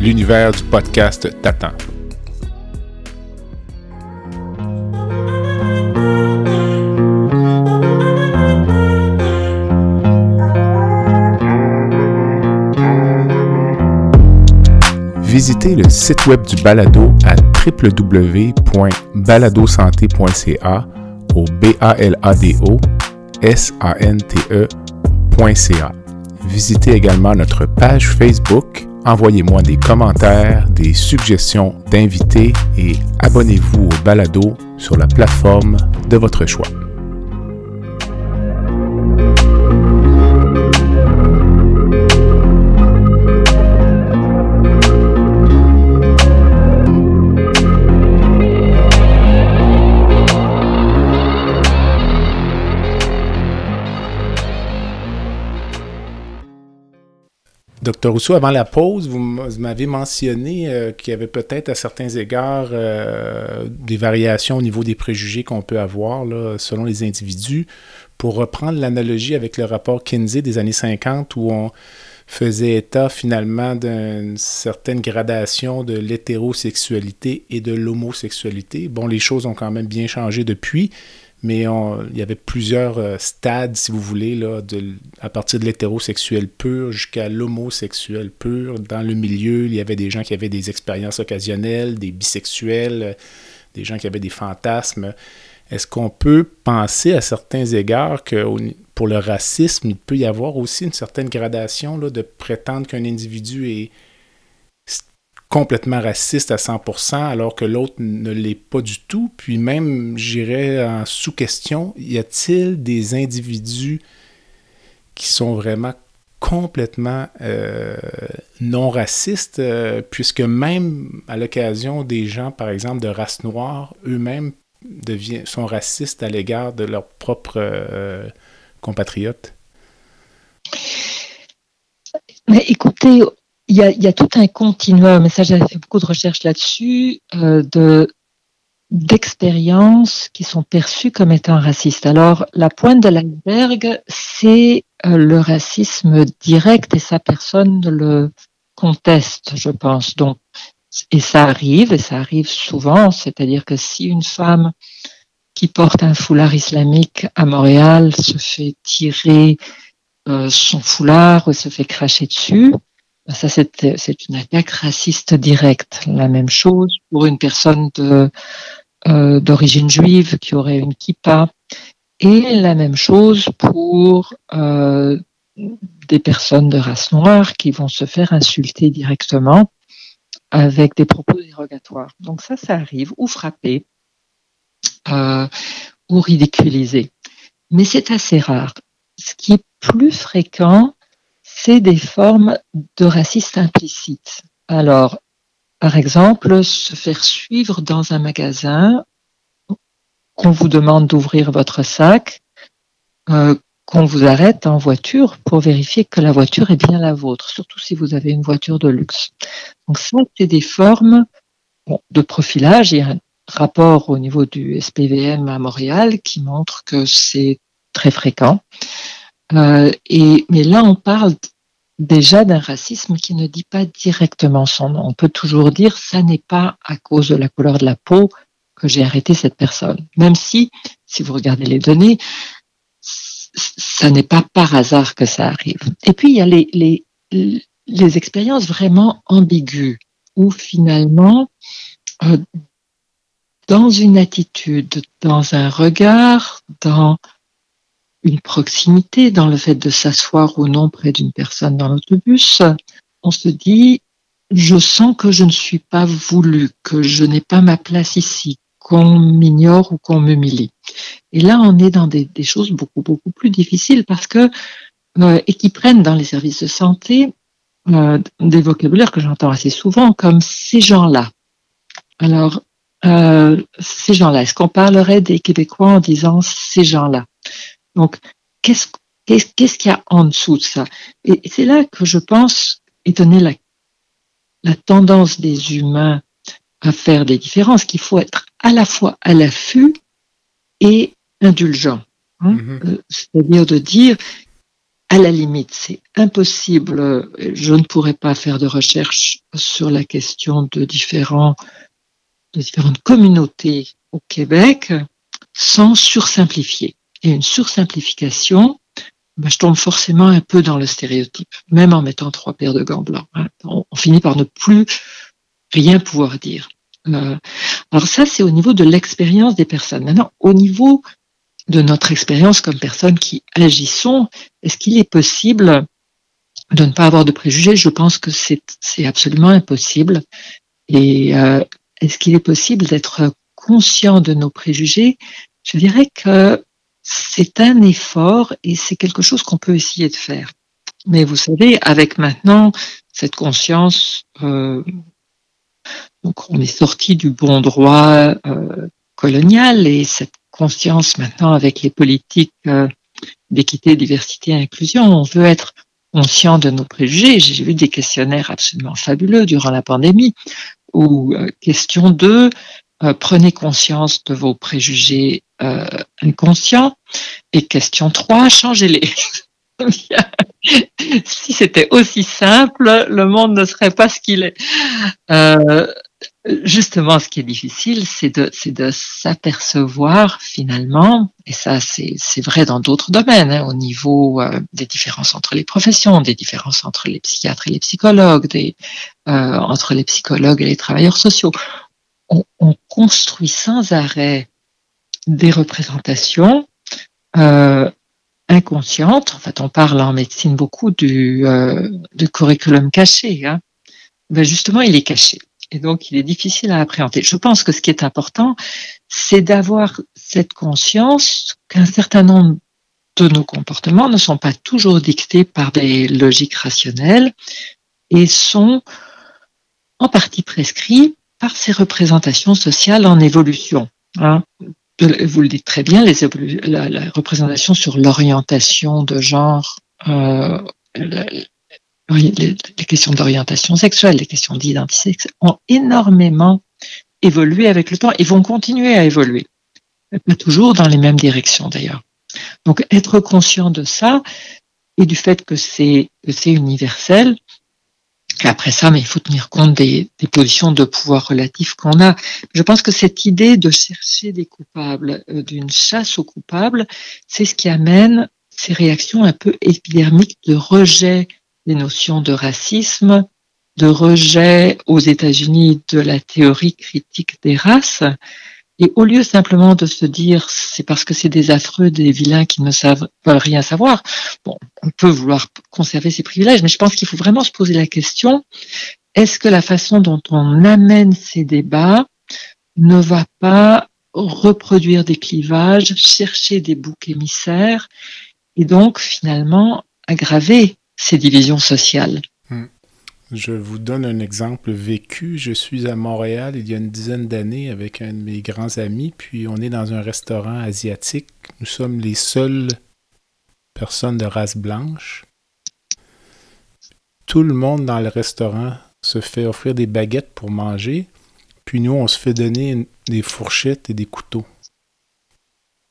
l'univers du podcast t'attend. Visitez le site web du balado à www.baladosanté.ca au b a l a d o s a n t e.ca. Visitez également notre page Facebook envoyez-moi des commentaires, des suggestions d'invités et abonnez-vous au balado sur la plateforme de votre choix. Docteur Rousseau, avant la pause, vous m'avez mentionné euh, qu'il y avait peut-être à certains égards euh, des variations au niveau des préjugés qu'on peut avoir selon les individus. Pour reprendre l'analogie avec le rapport Kinsey des années 50 où on faisait état finalement d'une certaine gradation de l'hétérosexualité et de l'homosexualité. Bon, les choses ont quand même bien changé depuis, mais il y avait plusieurs euh, stades, si vous voulez, là, à partir de l'hétérosexuel pur jusqu'à l'homosexuel pur. Dans le milieu, il y avait des gens qui avaient des expériences occasionnelles, des bisexuels, des gens qui avaient des fantasmes. Est-ce qu'on peut penser à certains égards que pour le racisme, il peut y avoir aussi une certaine gradation là, de prétendre qu'un individu est complètement raciste à 100% alors que l'autre ne l'est pas du tout. Puis même, j'irais en sous-question, y a-t-il des individus qui sont vraiment complètement euh, non racistes, euh, puisque même à l'occasion des gens, par exemple, de race noire, eux-mêmes sont racistes à l'égard de leurs propres euh, compatriotes? Mais écoutez, il y, a, tout un continuum, et ça j'ai fait beaucoup de recherches là-dessus, euh, de d'expériences qui sont perçues comme étant racistes. Alors, la pointe de l'iceberg, c'est euh, le racisme direct et sa personne le conteste, je pense. Donc, et ça arrive, et ça arrive souvent, c'est-à-dire que si une femme qui porte un foulard islamique à Montréal se fait tirer euh, son foulard ou se fait cracher dessus, ça, c'est une attaque raciste directe. La même chose pour une personne euh, d'origine juive qui aurait une kippa, et la même chose pour euh, des personnes de race noire qui vont se faire insulter directement avec des propos dérogatoires. Donc ça, ça arrive, ou frapper, euh, ou ridiculiser. Mais c'est assez rare. Ce qui est plus fréquent, c'est des formes de racisme implicite. Alors, par exemple, se faire suivre dans un magasin, qu'on vous demande d'ouvrir votre sac, euh, qu'on vous arrête en voiture pour vérifier que la voiture est bien la vôtre, surtout si vous avez une voiture de luxe. Donc ça, c'est des formes de profilage. Il y a un rapport au niveau du SPVM à Montréal qui montre que c'est très fréquent. Euh, et, mais là, on parle déjà d'un racisme qui ne dit pas directement son nom. On peut toujours dire ça n'est pas à cause de la couleur de la peau que j'ai arrêté cette personne. Même si, si vous regardez les données, ça n'est pas par hasard que ça arrive. Et puis, il y a les, les, les expériences vraiment ambiguës, où finalement, euh, dans une attitude, dans un regard, dans une proximité dans le fait de s'asseoir ou non près d'une personne dans l'autobus, on se dit, je sens que je ne suis pas voulu, que je n'ai pas ma place ici, qu'on m'ignore ou qu'on m'humilie. Et là, on est dans des, choses beaucoup, beaucoup plus difficiles parce que, euh, et qui prennent dans les services de santé euh, des vocabulaires que j'entends assez souvent comme ces gens-là. Alors, euh, ces gens-là, est-ce qu'on parlerait des Québécois en disant ces gens-là? Donc, qu'est-ce qu'est-ce qu'il y a en dessous de ça? Et, c'est là que je pense, étant donné la, la tendance des humains à faire des différences, qu'il faut être à la fois à l'affût et indulgent. Hein mm-hmm. euh, C'est-à-dire de dire, à la limite, c'est impossible, je ne pourrais pas faire de recherche sur la question de, différents, de différentes communautés au Québec sans sursimplifier et une sursimplification, ben, je tombe forcément un peu dans le stéréotype, même en mettant trois paires de gants blancs. Hein. On, finit par ne plus rien pouvoir dire. Euh, alors ça, c'est au niveau de l'expérience des personnes. Maintenant, au niveau de notre expérience comme personnes qui agissons, est-ce qu'il est possible de ne pas avoir de préjugés? Je pense que c'est absolument impossible. Et euh, est-ce qu'il est possible d'être conscient de nos préjugés? Je dirais que c'est un effort et c'est quelque chose qu'on peut essayer de faire. Mais vous savez, avec maintenant cette conscience, euh, donc on est sorti du bon droit euh, colonial et cette conscience maintenant avec les politiques euh, d'équité, diversité, inclusion, on veut être, conscient de nos préjugés. J'ai vu des questionnaires absolument fabuleux durant la pandémie où euh, question 2, euh, prenez conscience de vos préjugés euh, inconscients. Et question 3, changez-les. (laughs) si c'était aussi simple, le monde ne serait pas ce qu'il est. Euh, justement, ce qui est difficile, c'est de, de s'apercevoir finalement, et ça c'est vrai dans d'autres domaines, hein, au niveau des différences entre les professions, des différences entre les psychiatres et les psychologues, des, euh, entre les psychologues et les travailleurs sociaux. On, on construit sans arrêt des représentations euh, inconscientes. En fait, on parle en médecine beaucoup du, euh, du curriculum caché. Hein. Ben justement, il est caché. Et donc, il est difficile à appréhender. Je pense que ce qui est important, c'est d'avoir cette conscience qu'un certain nombre de nos comportements ne sont pas toujours dictés par des logiques rationnelles et sont en partie prescrits ces représentations sociales en évolution. Hein. Vous le dites très bien, les la, représentation sur l'orientation de genre, euh, les, questions d'orientation sexuelle, les questions d'identité ont énormément évolué avec le temps et vont continuer à évoluer. Pas toujours dans les mêmes directions d'ailleurs. Donc être conscient de ça et du fait que c'est universel. Après ça, mais il faut tenir compte des, positions de pouvoir relatifs qu'on a. Je pense que cette idée de chercher des coupables, euh, d'une chasse aux coupables, c'est ce qui amène ces réactions un peu épidermiques de rejet des notions de racisme, de rejet aux États-Unis de la théorie critique des races. Et au lieu simplement de se dire c'est parce que c'est des affreux, des vilains qui ne savent veulent rien savoir, bon, on peut vouloir conserver ces privilèges, mais je pense qu'il faut vraiment se poser la question est-ce que la façon dont on amène ces débats ne va pas reproduire des clivages, chercher des boucs émissaires et donc finalement aggraver ces divisions sociales? Je vous donne un exemple vécu. Je suis à Montréal il y a une dizaine d'années avec un de mes grands amis, puis on est dans un restaurant asiatique. Nous sommes les seules personnes de race blanche. Tout le monde dans le restaurant se fait offrir des baguettes pour manger, puis nous, on se fait donner des fourchettes et des couteaux.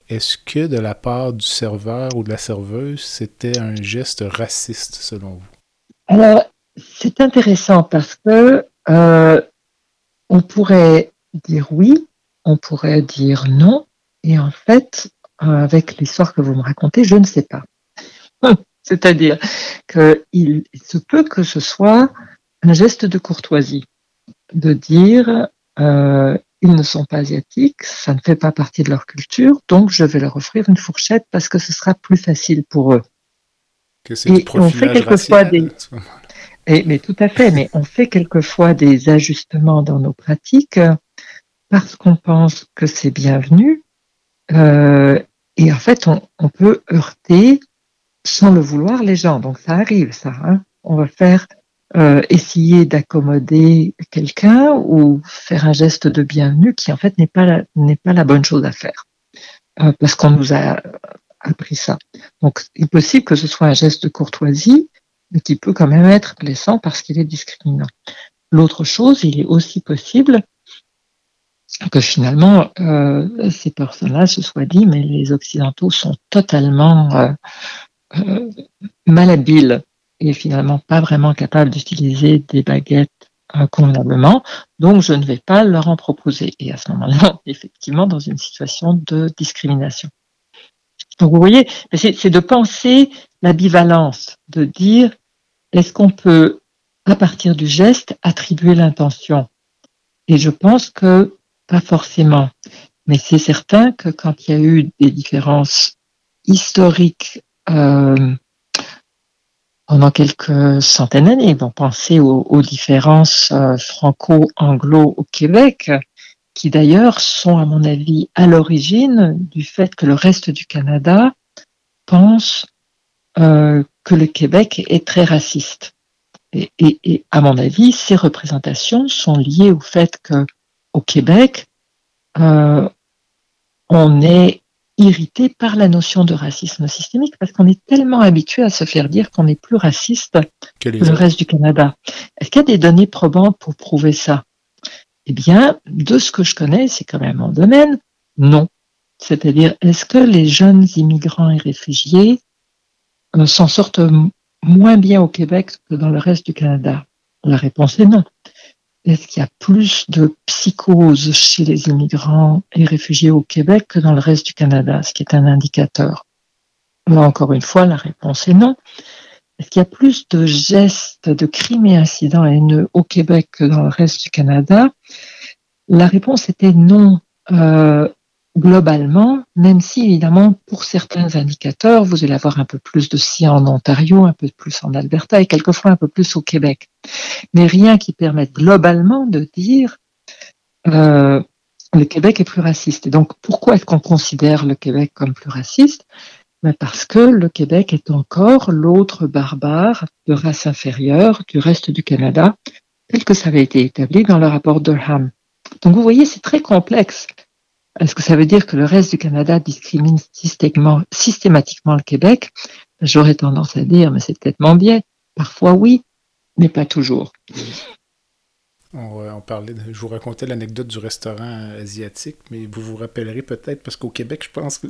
Est-ce que de la part du serveur ou de la serveuse, c'était un geste raciste selon vous? Alors, c'est intéressant parce que euh, on pourrait dire oui, on pourrait dire non, et en fait, euh, avec l'histoire que vous me racontez, je ne sais pas. (laughs) C'est-à-dire qu'il se peut que ce soit un geste de courtoisie, de dire euh, ils ne sont pas asiatiques, ça ne fait pas partie de leur culture, donc je vais leur offrir une fourchette parce que ce sera plus facile pour eux. et on fait quelquefois des. Mais tout à fait, mais on fait quelquefois des ajustements dans nos pratiques parce qu'on pense que c'est bienvenu. Euh, et en fait, on, peut heurter sans le vouloir les gens. Donc ça arrive, ça. Hein. On va faire euh, essayer d'accommoder quelqu'un ou faire un geste de bienvenue qui en fait n'est pas n'est pas la bonne chose à faire euh, parce qu'on nous a appris ça. Donc il est possible que ce soit un geste de courtoisie mais qui peut quand même être blessant parce qu'il est discriminant. L'autre chose, il est aussi possible que finalement euh, ces personnes-là se soient dit mais les occidentaux sont totalement euh, euh, malhabiles et finalement pas vraiment capable d'utiliser des baguettes convenablement, donc je ne vais pas leur en proposer. Et à ce moment-là, effectivement, dans une situation de discrimination. Donc vous voyez, c'est de penser la bivalence, de dire est-ce qu'on peut, à partir du geste, attribuer l'intention? Et je pense que pas forcément. Mais c'est certain que quand il y a eu des différences historiques euh, pendant quelques centaines d'années. Bon, pensez aux, différences euh, franco-anglo au Québec, qui d'ailleurs sont, à mon avis, à l'origine du fait que le reste du Canada pense euh, que le Québec est très raciste. Et, et, et, à mon avis, ces représentations sont liées au fait que au Québec, euh, on est irrités par la notion de racisme systémique parce qu'on est tellement habitué à se faire dire qu'on est plus raciste que, le reste du Canada. Est-ce qu'il y a des données probantes pour prouver ça? Eh bien, de ce que je connais, c'est quand même mon domaine, non. C'est-à-dire, est-ce que les jeunes immigrants et réfugiés euh, s'en sortent moins bien au Québec que dans le reste du Canada La réponse est non. Est-ce qu'il y a plus de psychose chez les immigrants et réfugiés au Québec que dans le reste du Canada, ce qui est un indicateur? Là encore une fois, la réponse est non. Est-ce qu'il y a plus de gestes de crimes et incidents haineux au Québec que dans le reste du Canada? La réponse était non. Euh, globalement, même si évidemment pour certains indicateurs, vous allez avoir un peu plus de si en Ontario, un peu plus en Alberta et quelquefois un peu plus au Québec. Mais rien qui permette globalement de dire euh, le Québec est plus raciste. Et donc pourquoi est-ce qu'on considère le Québec comme plus raciste? Ben Parce que le Québec est encore l'autre barbare de race inférieure du reste du Canada, tel que ça avait été établi dans le rapport Durham. Donc vous voyez, c'est très complexe. Est-ce que ça veut dire que le reste du Canada discrimine systématiquement le Québec? J'aurais tendance à dire, mais c'est peut-être mon biais. Parfois oui, mais pas toujours. On, parlait, je vous racontais l'anecdote du restaurant asiatique, mais vous vous rappellerez peut-être, parce qu'au Québec, je pense que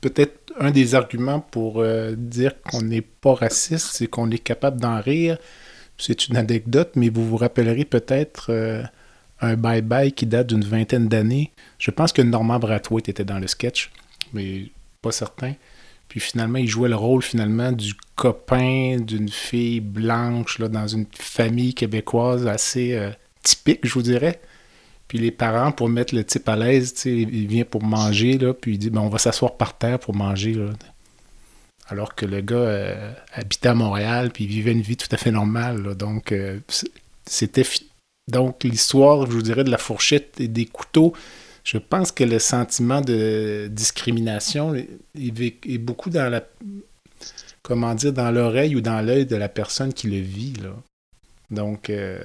peut-être un des arguments pour euh, dire qu'on n'est pas raciste, c'est qu'on est capable d'en rire. C'est une anecdote, mais vous vous rappellerez peut-être euh, un bye-bye qui date d'une vingtaine d'années. Je pense que Norman Brathwaite était dans le sketch, mais pas certain. Puis finalement, il jouait le rôle finalement du copain d'une fille blanche dans une famille québécoise assez euh, typique, je vous dirais. Puis les parents, pour mettre le type à l'aise, il vient pour manger, là, puis il dit ben, on va s'asseoir par terre pour manger. Alors que le gars euh, habitait à Montréal, puis il vivait une vie tout à fait normale. donc, euh, c'était donc, l'histoire, je vous dirais, de la fourchette et des couteaux, je pense que le sentiment de discrimination est, beaucoup dans la comment dire dans l'oreille ou dans l'œil de la personne qui le vit. Donc euh,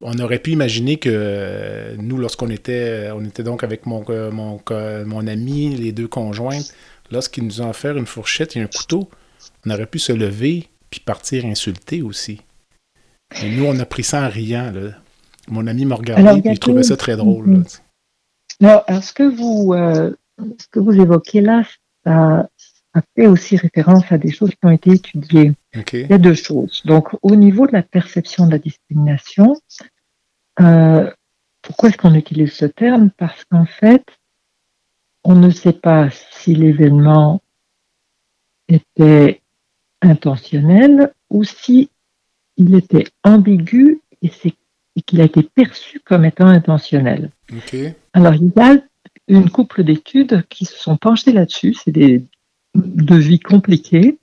on aurait pu imaginer que nous lorsqu'on était on était donc avec mon mon, mon ami les deux conjointes lorsqu'ils nous ont offert une fourchette et un couteau on aurait pu se lever puis partir insulter aussi. Et nous, on a pris ça en riant. Là. Mon ami m'a regardé et il trouvait ça très drôle. Là. Non, alors, ce que vous, euh, ce que vous évoquez là, ça, fait aussi référence à des choses qui ont été étudiées? Il y a deux choses. Donc, au niveau de la perception de la discrimination, euh, pourquoi est-ce qu'on utilise ce terme? Parce qu'en fait, on ne sait pas si l'événement était intentionnel ou si il était ambigu et, qu'il a été perçu comme étant intentionnel. Alors, il y a une couple d'études qui se sont penchées là-dessus, c'est des devis compliqués,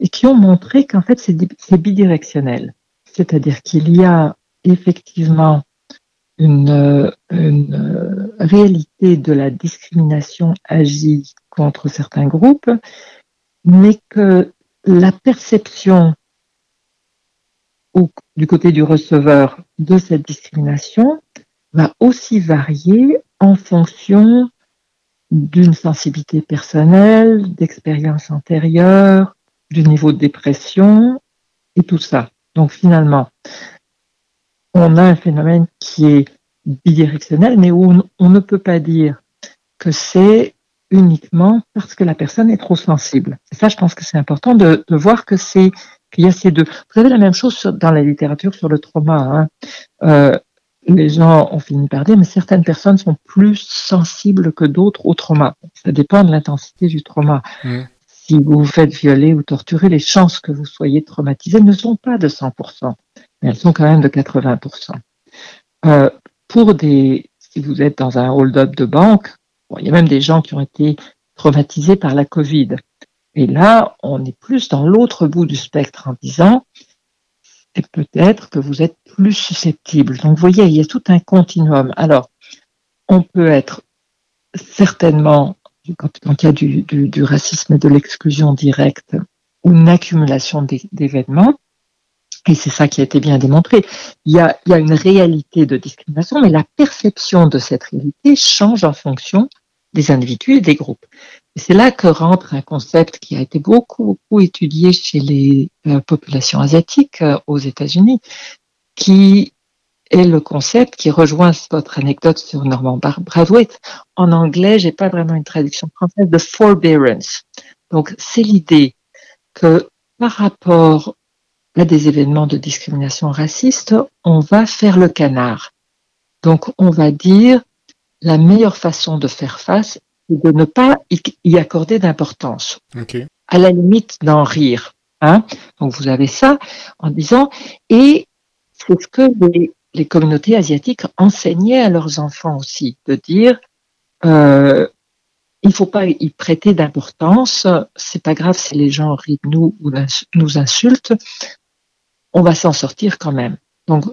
et qui ont montré qu'en fait, c'est bidirectionnel. C'est-à-dire qu'il y a effectivement une, une, réalité de la discrimination agie contre certains groupes, mais que la perception du côté du receveur de cette discrimination va aussi varier en fonction d'une sensibilité personnelle, d'expérience antérieure, du niveau de dépression et tout ça. Donc finalement, on a un phénomène qui est bidirectionnel, mais où on, ne peut pas dire que c'est uniquement parce que la personne est trop sensible. Et ça, je pense que c'est important de voir que c'est qu'il y a ces deux. Vous avez la même chose dans la littérature sur le trauma. Hein. Euh, les gens ont fini par dire, mais certaines personnes sont plus sensibles que d'autres au trauma. Ça dépend de l'intensité du trauma. Mmh. Si vous vous faites violer ou torturer, les chances que vous soyez traumatisé ne sont pas de 100%, mais elles sont quand même de 80%. Euh, pour des, si vous êtes dans un hold-up de banque, bon, il y a même des gens qui ont été traumatisés par la Covid. Et là, on est plus dans l'autre bout du spectre en disant, et peut-être que vous êtes plus susceptible. Donc, vous voyez, il y a tout un continuum. Alors, on peut être certainement, quand, il y a du, racisme et de l'exclusion directe, ou une accumulation d'événements, et c'est ça qui a été bien démontré, il y a une réalité de discrimination, mais la perception de cette réalité change en fonction des individus et des groupes. C'est là que rentre un concept qui a été beaucoup, beaucoup étudié chez les euh, populations asiatiques euh, aux États-Unis, qui est le concept qui rejoint votre anecdote sur Norman Brathwaite. En anglais, j'ai pas vraiment une traduction française de forbearance. Donc, c'est l'idée que par rapport à des événements de discrimination raciste, on va faire le canard. Donc, on va dire la meilleure façon de faire face, de ne pas y accorder d'importance. À la limite d'en rire. Hein Donc, vous avez ça en disant, et c'est ce que les, les, communautés asiatiques enseignaient à leurs enfants aussi, de dire, euh, il faut pas y prêter d'importance. C'est pas grave si les gens rient de nous ou nous insultent. On va s'en sortir quand même. Donc,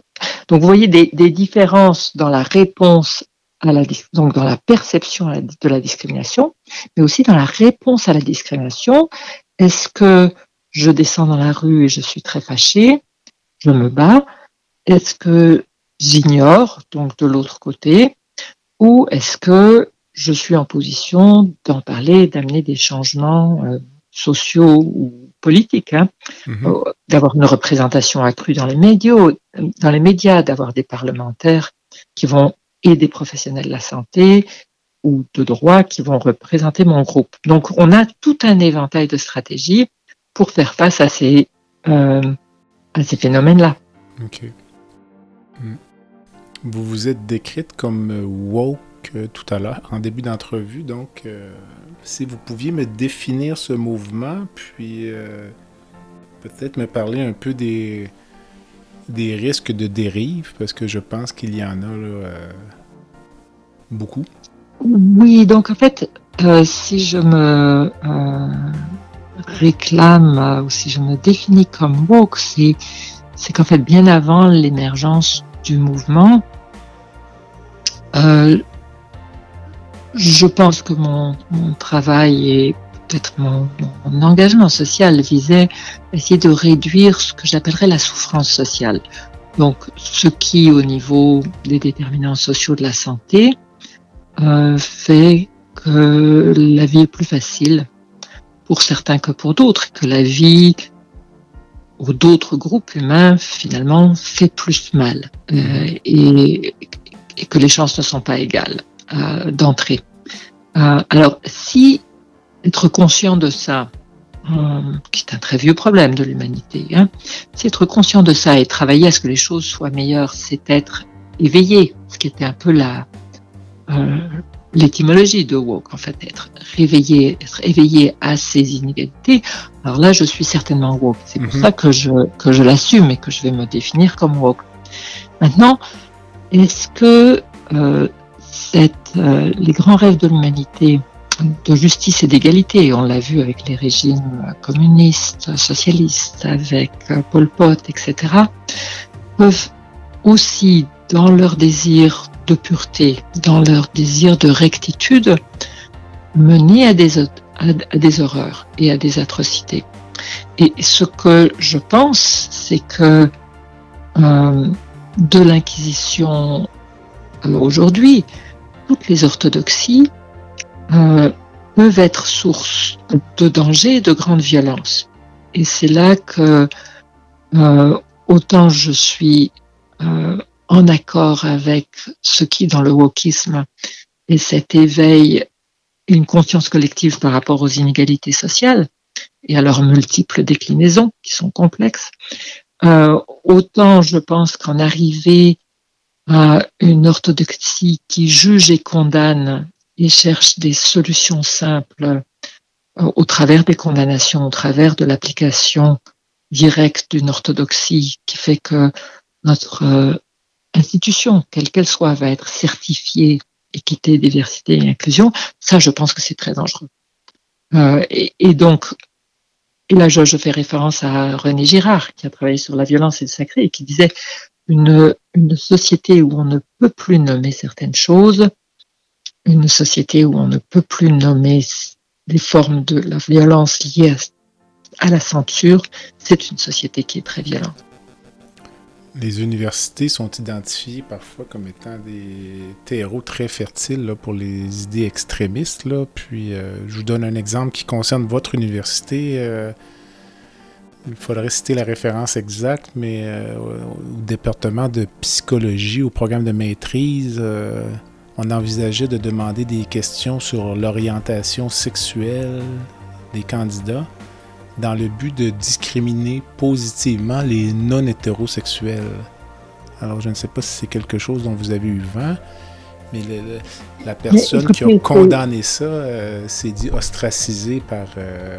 donc vous voyez des, des, différences dans la réponse à la donc dans la perception de la discrimination, mais aussi dans la réponse à la discrimination. Est-ce que je descends dans la rue et je suis très fâché, je me bats Est-ce que j'ignore donc de l'autre côté, ou est-ce que je suis en position d'en parler, d'amener des changements euh, sociaux ou politiques, hein, mm-hmm. euh, d'avoir une représentation accrue dans les médias, dans les médias, d'avoir des parlementaires qui vont et des professionnels de la santé ou de droit qui vont représenter mon groupe. Donc, on a tout un éventail de stratégies pour faire face à ces, euh, ces phénomènes-là. OK. Mm. Vous vous êtes décrite comme woke tout à l'heure, en début d'entrevue. Donc, euh, si vous pouviez me définir ce mouvement, puis euh, peut-être me parler un peu des, des risques de dérive, parce que je pense qu'il y en a euh, beaucoup. Oui, donc en fait, si je me réclame ou si je me définis comme woke, c'est, qu'en fait, bien avant l'émergence du mouvement, je pense que mon, travail et mon, engagement social visait à essayer de réduire ce que j'appellerais la souffrance sociale. Donc, ce qui, au niveau des déterminants sociaux de la santé, euh, fait que la vie est plus facile pour certains que pour d'autres, que la vie ou d'autres groupes humains finalement fait plus mal euh, et, et que les chances ne sont pas égales. Euh, d'entrée. Euh, alors, si être conscient de ça, euh, qui est un très vieux problème de l'humanité, hein, si être conscient de ça et travailler à ce que les choses soient meilleures, c'est être éveillé, ce qui était un peu la l'étymologie de woke, en fait, être réveillé, être éveillé à ces inégalités. Alors là, je suis certainement woke. C'est pour mhm. ça que je que je l'assume et que je vais me définir comme woke. Maintenant, est-ce que euh, les grands rêves de l'humanité de justice et d'égalité, on l'a vu avec les régimes communistes, socialistes, avec euh, Pol Pot, etc., peuvent aussi, dans leur désir de pureté, dans leur désir de rectitude, mener à des, horreurs et à des atrocités. Et ce que je pense, c'est que euh, de l'Inquisition aujourd'hui, toutes les orthodoxies euh, peuvent être source de danger et de grande violence. Et c'est là que euh, autant je suis euh, en accord avec ce qui, dans le wokisme, est cet éveil, une conscience collective par rapport aux inégalités sociales et à leurs multiples déclinaisons qui sont complexes, euh, autant je pense qu'en arriver à une orthodoxie qui juge et condamne et cherche des solutions simples euh, au travers des condamnations, au travers de l'application directe d'une orthodoxie qui fait que notre euh, institution, quelle qu'elle soit, va être certifiée équité, diversité et inclusion, ça, je pense que c'est très dangereux. Euh, et, donc, là, je, je, fais référence à René Girard, qui a travaillé sur la violence et le sacré, et qui disait une, une société où on ne peut plus nommer certaines choses, une société où on ne peut plus nommer des formes de la violence liées à, la censure, c'est une société qui est très violente. les universités sont identifiées parfois comme étant des terreaux très fertiles pour les idées extrémistes. Puis, euh, je vous donne un exemple qui concerne votre université. Euh, il faudrait citer la référence exacte, mais euh, au département de psychologie, au programme de maîtrise, on envisageait de demander des questions sur l'orientation sexuelle des candidats dans le but de discriminer positivement les non-hétérosexuels. Alors, je ne sais pas si c'est quelque chose dont vous avez eu vent, mais la personne qui a condamné ça euh, s'est dit ostracisée par euh,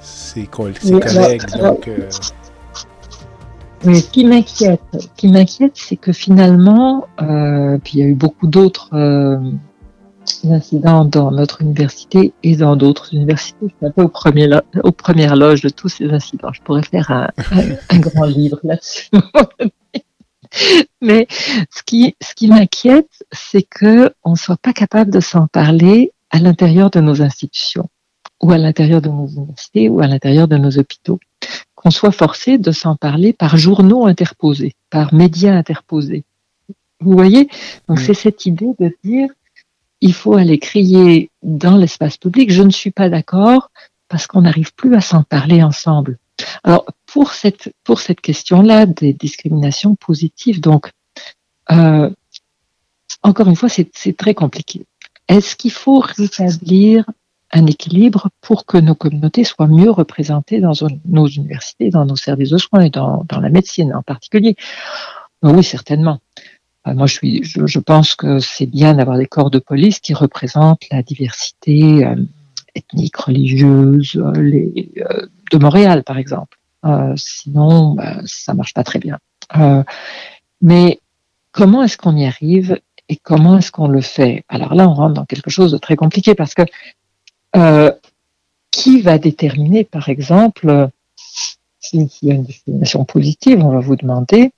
ses, collègues. donc, euh, ce qui m'inquiète, qui m'inquiète, c'est que finalement, puis il y a eu beaucoup d'autres incidents dans notre université et dans d'autres universités. Je suis un peu au premier, aux premières loges de tous ces incidents. Je pourrais faire un, un, grand livre là-dessus. Mais ce qui, ce qui m'inquiète, c'est que on soit pas capable de s'en parler à l'intérieur de nos institutions, ou à l'intérieur de nos universités, ou à l'intérieur de nos hôpitaux. Qu'on soit forcé de s'en parler par journaux interposés, par médias interposés. Vous voyez? Donc c'est cette idée de dire il faut aller crier dans l'espace public, je ne suis pas d'accord, parce qu'on n'arrive plus à s'en parler ensemble. Alors, pour cette, pour cette question-là des discriminations positives, donc, euh, encore une fois, c'est très compliqué. Est-ce qu'il faut rétablir un équilibre pour que nos communautés soient mieux représentées dans nos universités, dans nos services de soins et dans, la médecine en particulier Oui, certainement. Euh, moi, je, pense que c'est bien d'avoir des corps de police qui représentent la diversité euh, ethnique, religieuse, euh, les, de Montréal, par exemple. sinon, bah, ça marche pas très bien. mais comment est-ce qu'on y arrive et comment est-ce qu'on le fait? Alors là, on rentre dans quelque chose de très compliqué parce que qui va déterminer, par exemple, s'il y a une discrimination positive, on va vous demander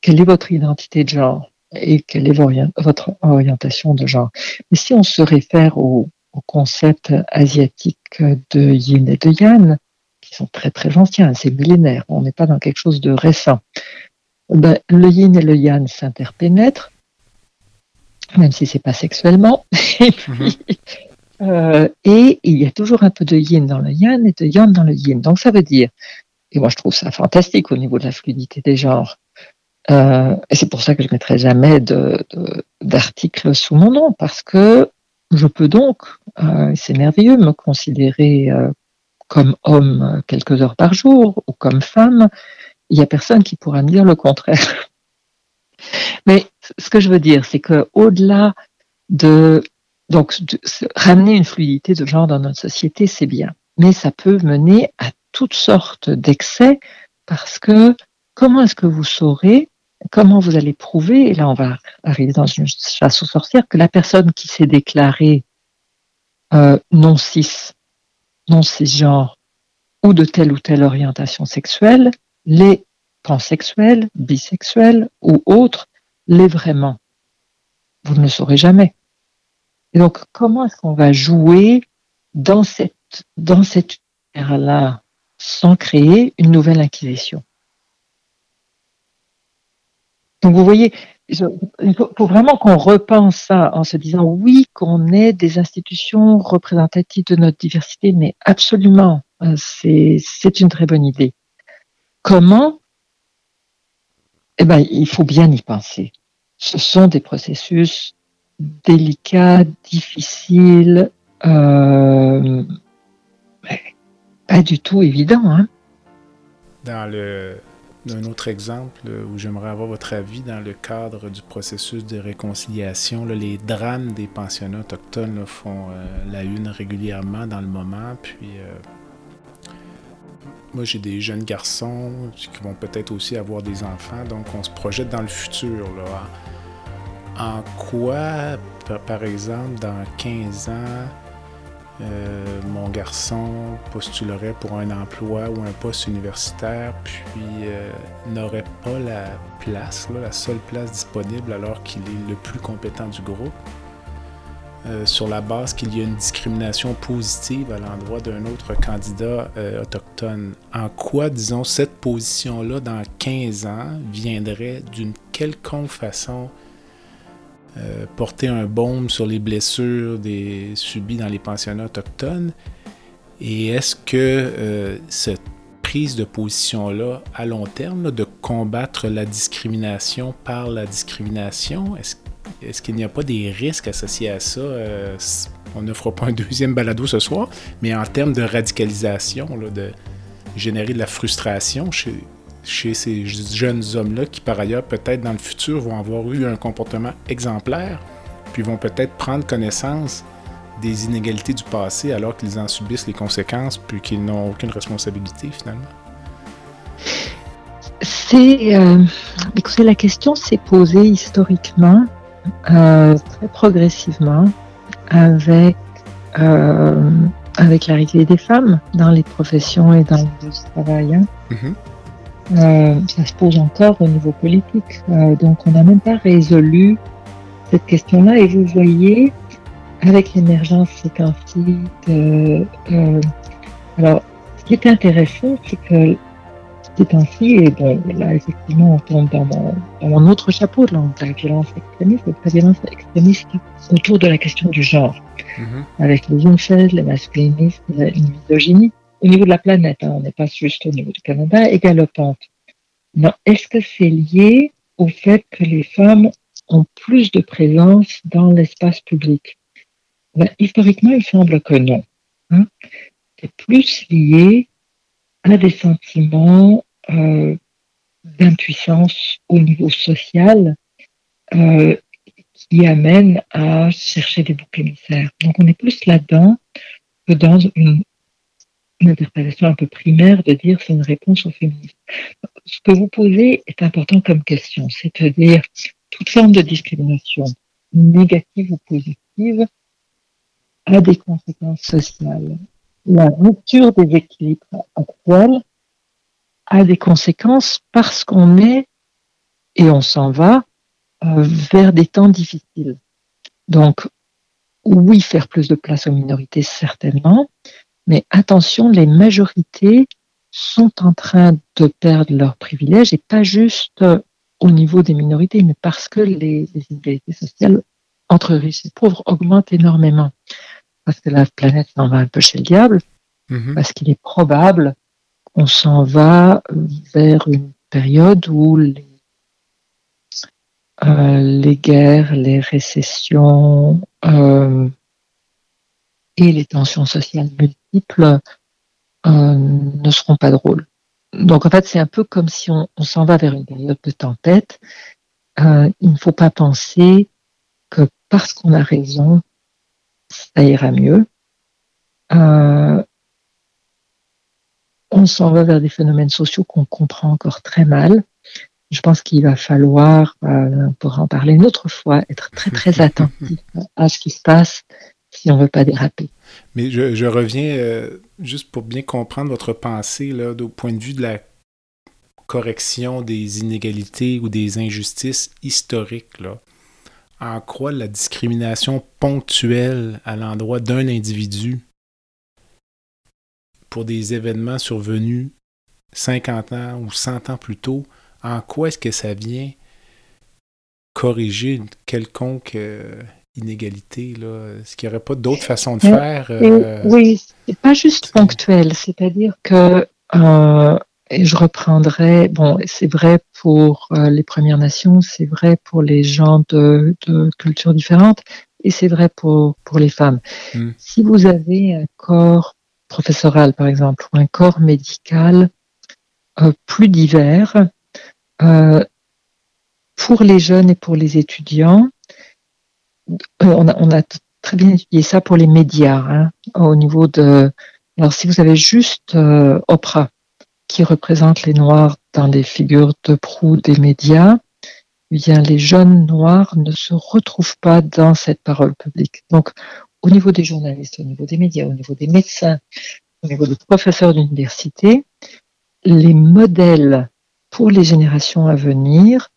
quelle est votre identité de genre et quelle est votre orientation de genre. Mais si on se réfère au, concept asiatique de yin et de yang, qui sont très très anciens, c'est millénaire, on n'est pas dans quelque chose de récent. Ben, le yin et le yang s'interpénètrent, même si c'est pas sexuellement. (laughs) et, puis, euh, et il y a toujours un peu de yin dans le yang et de yang dans le yin. Donc ça veut dire, et moi je trouve ça fantastique au niveau de la fluidité des genres, euh, et c'est pour ça que je ne mettrai jamais d'article sous mon nom, parce que je peux donc, euh, c'est merveilleux, me considérer comme homme quelques heures par jour ou comme femme. Il n'y a personne qui pourra me dire le contraire. (laughs) Mais ce que je veux dire, c'est que au-delà de donc ramener une fluidité de genre dans notre société, c'est bien, mais ça peut mener à toutes sortes d'excès parce que comment est-ce que vous saurez comment vous allez prouver, et là on va arriver dans une chasse aux sorcières, que la personne qui s'est déclarée euh, non cis, non cisgenre, ou de telle ou telle orientation sexuelle, l'est pansexuelle, bisexuelle ou autre, l'est vraiment. Vous ne le saurez jamais. Donc, comment est-ce qu'on va jouer dans cette, dans cette là sans créer une nouvelle inquisition? Donc vous voyez, il faut, vraiment qu'on repense ça en se disant oui, qu'on ait des institutions représentatives de notre diversité, mais absolument, euh, c'est une très bonne idée. Comment? Eh ben, il faut bien y penser. Ce sont des processus délicats, difficiles, euh, pas du tout évidents. Hein. Dans un autre exemple où j'aimerais avoir votre avis dans le cadre du processus de réconciliation. les drames des pensionnats autochtones font euh, la une régulièrement dans le moment. Puis euh, moi, j'ai des jeunes garçons qui vont peut-être aussi avoir des enfants, donc on se projette dans le futur. En quoi, par exemple, dans 15 ans, euh, mon garçon postulerait pour un emploi ou un poste universitaire, puis euh, n'aurait pas la place, la seule place disponible alors qu'il est le plus compétent du groupe. euh, sur la base qu'il y a une discrimination positive à l'endroit d'un autre candidat autochtone. En quoi, disons, cette position-là, dans 15 ans, viendrait d'une quelconque façon euh, porter un baume sur les blessures des, subies dans les pensionnats autochtones? Et est-ce que cette prise de position-là, à long terme, de combattre la discrimination par la discrimination, est-ce est-ce qu'il n'y a pas des risques associés à ça? Euh, on ne fera pas un deuxième balado ce soir, mais en termes de radicalisation, de générer de la frustration chez, chez ces jeunes hommes-là qui, par ailleurs, peut-être dans le futur, vont avoir eu un comportement exemplaire, puis vont peut-être prendre connaissance des inégalités du passé alors qu'ils en subissent les conséquences, puis qu'ils n'ont aucune responsabilité finalement? C'est, euh, écoutez, la question s'est posée historiquement euh, très progressivement avec, euh, avec l'arrivée des femmes dans les professions et dans le travail. Hein. Mhm. Euh, ça se pose encore au niveau politique. donc on n'a même pas résolu cette question-là. Et vous voyez, avec l'émergence ces temps-ci, alors ce qui est intéressant, c'est que ainsi, et ben, là, effectivement, on tombe dans mon, autre chapeau, de la violence extrémiste, la violence extrémiste autour de la question du genre, mhm. avec les incels, les masculinistes, la misogynie, au niveau de la planète, hein, on n'est pas juste au niveau du Canada, et galopante. Non, est-ce que c'est lié au fait que les femmes ont plus de présence dans l'espace public? Ben, Historiquement, il semble que non. Hein. C'est plus lié à des sentiments euh, d'impuissance au niveau social euh, qui amène à chercher des boucs émissaires. Donc on est plus là-dedans que dans une, interprétation un peu primaire de dire c'est une réponse au féminisme. Ce que vous posez est important comme question, c'est-à-dire toute forme de discrimination, négative ou positive, a des conséquences sociales. La rupture des équilibres actuels a des conséquences parce qu'on est et on s'en va euh, vers des temps difficiles. Donc, oui, faire plus de place aux minorités, certainement, mais attention, les majorités sont en train de perdre leurs privilèges et pas juste au niveau des minorités, mais parce que les, inégalités sociales entre riches et pauvres augmentent énormément. Parce que la planète s'en va un peu chez le diable, mm-hmm. parce qu'il est probable on s'en va vers une période où les, euh, guerres, les récessions euh, et les tensions sociales multiples euh, ne seront pas drôles. Donc en fait, c'est un peu comme si on, s'en va vers une période de tempête. il ne faut pas penser que parce qu'on a raison, ça ira mieux on s'en va vers des phénomènes sociaux qu'on comprend encore très mal. Je pense qu'il va falloir, euh, pour en parler une autre fois, être très très (laughs) attentif à ce qui se passe si on ne veut pas déraper. Mais je, reviens euh, juste pour bien comprendre votre pensée là, au point de vue de la correction des inégalités ou des injustices historiques. En quoi la discrimination ponctuelle à l'endroit d'un individu pour des événements survenus 50 ans ou 100 ans plus tôt, en quoi est-ce que ça vient corriger une quelconque euh, inégalité? Est-ce qu'il n'y aurait pas d'autres façons de faire? Euh? Oui, c'est pas juste ponctuel, c'est-à-dire que, euh, et je reprendrai, bon, c'est vrai pour les Premières Nations, c'est vrai pour les gens de, cultures différentes, et c'est vrai pour, pour les femmes. Hmm. Si vous avez un corps professoral, par exemple, ou un corps médical euh, plus divers euh, pour les jeunes et pour les étudiants. Euh, on, a, très bien étudié ça pour les médias, hein, au niveau de. Alors, si vous avez juste Oprah, qui représente les Noirs dans les figures de proue des médias, eh bien, les jeunes noirs ne se retrouvent pas dans cette parole publique. Donc, au niveau des journalistes, au niveau des médias, au niveau des médecins, au niveau des professeurs d'université, les modèles pour les générations à venir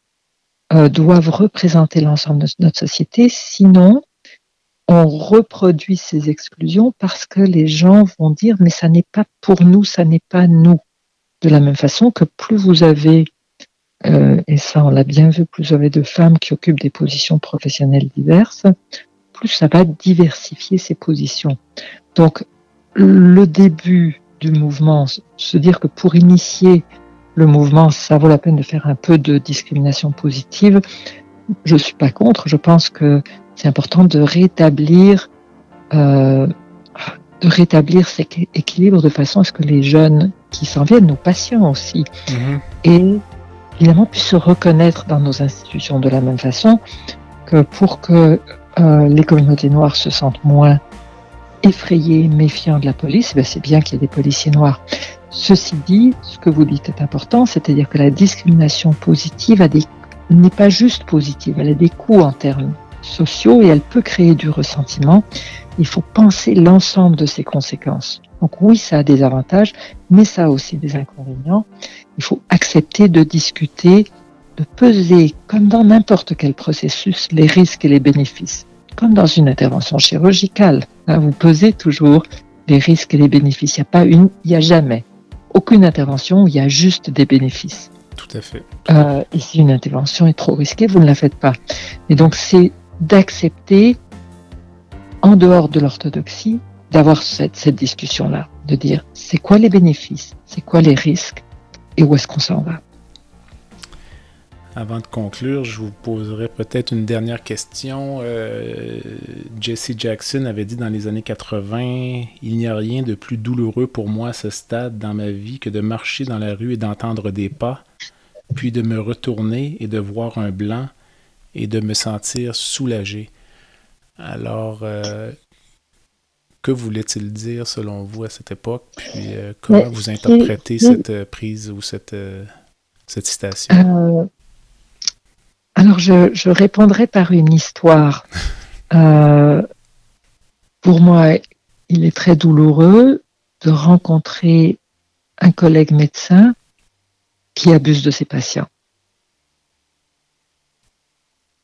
euh, doivent représenter l'ensemble de notre société, sinon on reproduit ces exclusions parce que les gens vont dire mais ça n'est pas pour nous, ça n'est pas nous. De la même façon que plus vous avez, euh, et ça on l'a bien vu, plus vous avez de femmes qui occupent des positions professionnelles diverses, plus ça va diversifier ces positions. Donc le début du mouvement, se dire que pour initier le mouvement, ça vaut la peine de faire un peu de discrimination positive. Je suis pas contre. Je pense que c'est important de rétablir, euh, de rétablir cet équilibre de façon à ce que les jeunes qui s'en viennent, nos patients aussi, mm-hmm. et évidemment puissent se reconnaître dans nos institutions de la même façon que pour que euh, les communautés noires se sentent moins effrayées, méfiants de la police, ben c'est bien qu'il y ait des policiers noirs. Ceci dit, ce que vous dites est important, c'est-à-dire que la discrimination positive n'est pas juste positive, elle a des coûts en termes sociaux et elle peut créer du ressentiment. Il faut penser l'ensemble de ses conséquences. Donc oui, ça a des avantages, mais ça a aussi des inconvénients. Il faut accepter de discuter, de peser, comme dans n'importe quel processus, les risques et les bénéfices. Comme dans une intervention chirurgicale, hein, vous pesez toujours les risques et les bénéfices. Il n'y a pas une, il n'y a jamais aucune intervention où il y a juste des bénéfices. Tout à fait. Euh, et si une intervention est trop risquée, vous ne la faites pas. Et donc c'est d'accepter, en dehors de l'orthodoxie, d'avoir cette, cette discussion-là, de dire c'est quoi les bénéfices, c'est quoi les risques et où est-ce qu'on s'en va? Avant de conclure, je vous poserai peut-être une dernière question. Euh, Jesse Jackson avait dit dans les années 80, Il n'y a rien de plus douloureux pour moi à ce stade dans ma vie que de marcher dans la rue et d'entendre des pas, puis de me retourner et de voir un blanc et de me sentir soulagé. Alors, euh, que voulait-il dire selon vous à cette époque? Puis euh, comment vous interprétez cette prise ou cette, cette citation? Alors, je, je, répondrai par une histoire. (laughs) pour moi, il est très douloureux de rencontrer un collègue médecin qui abuse de ses patients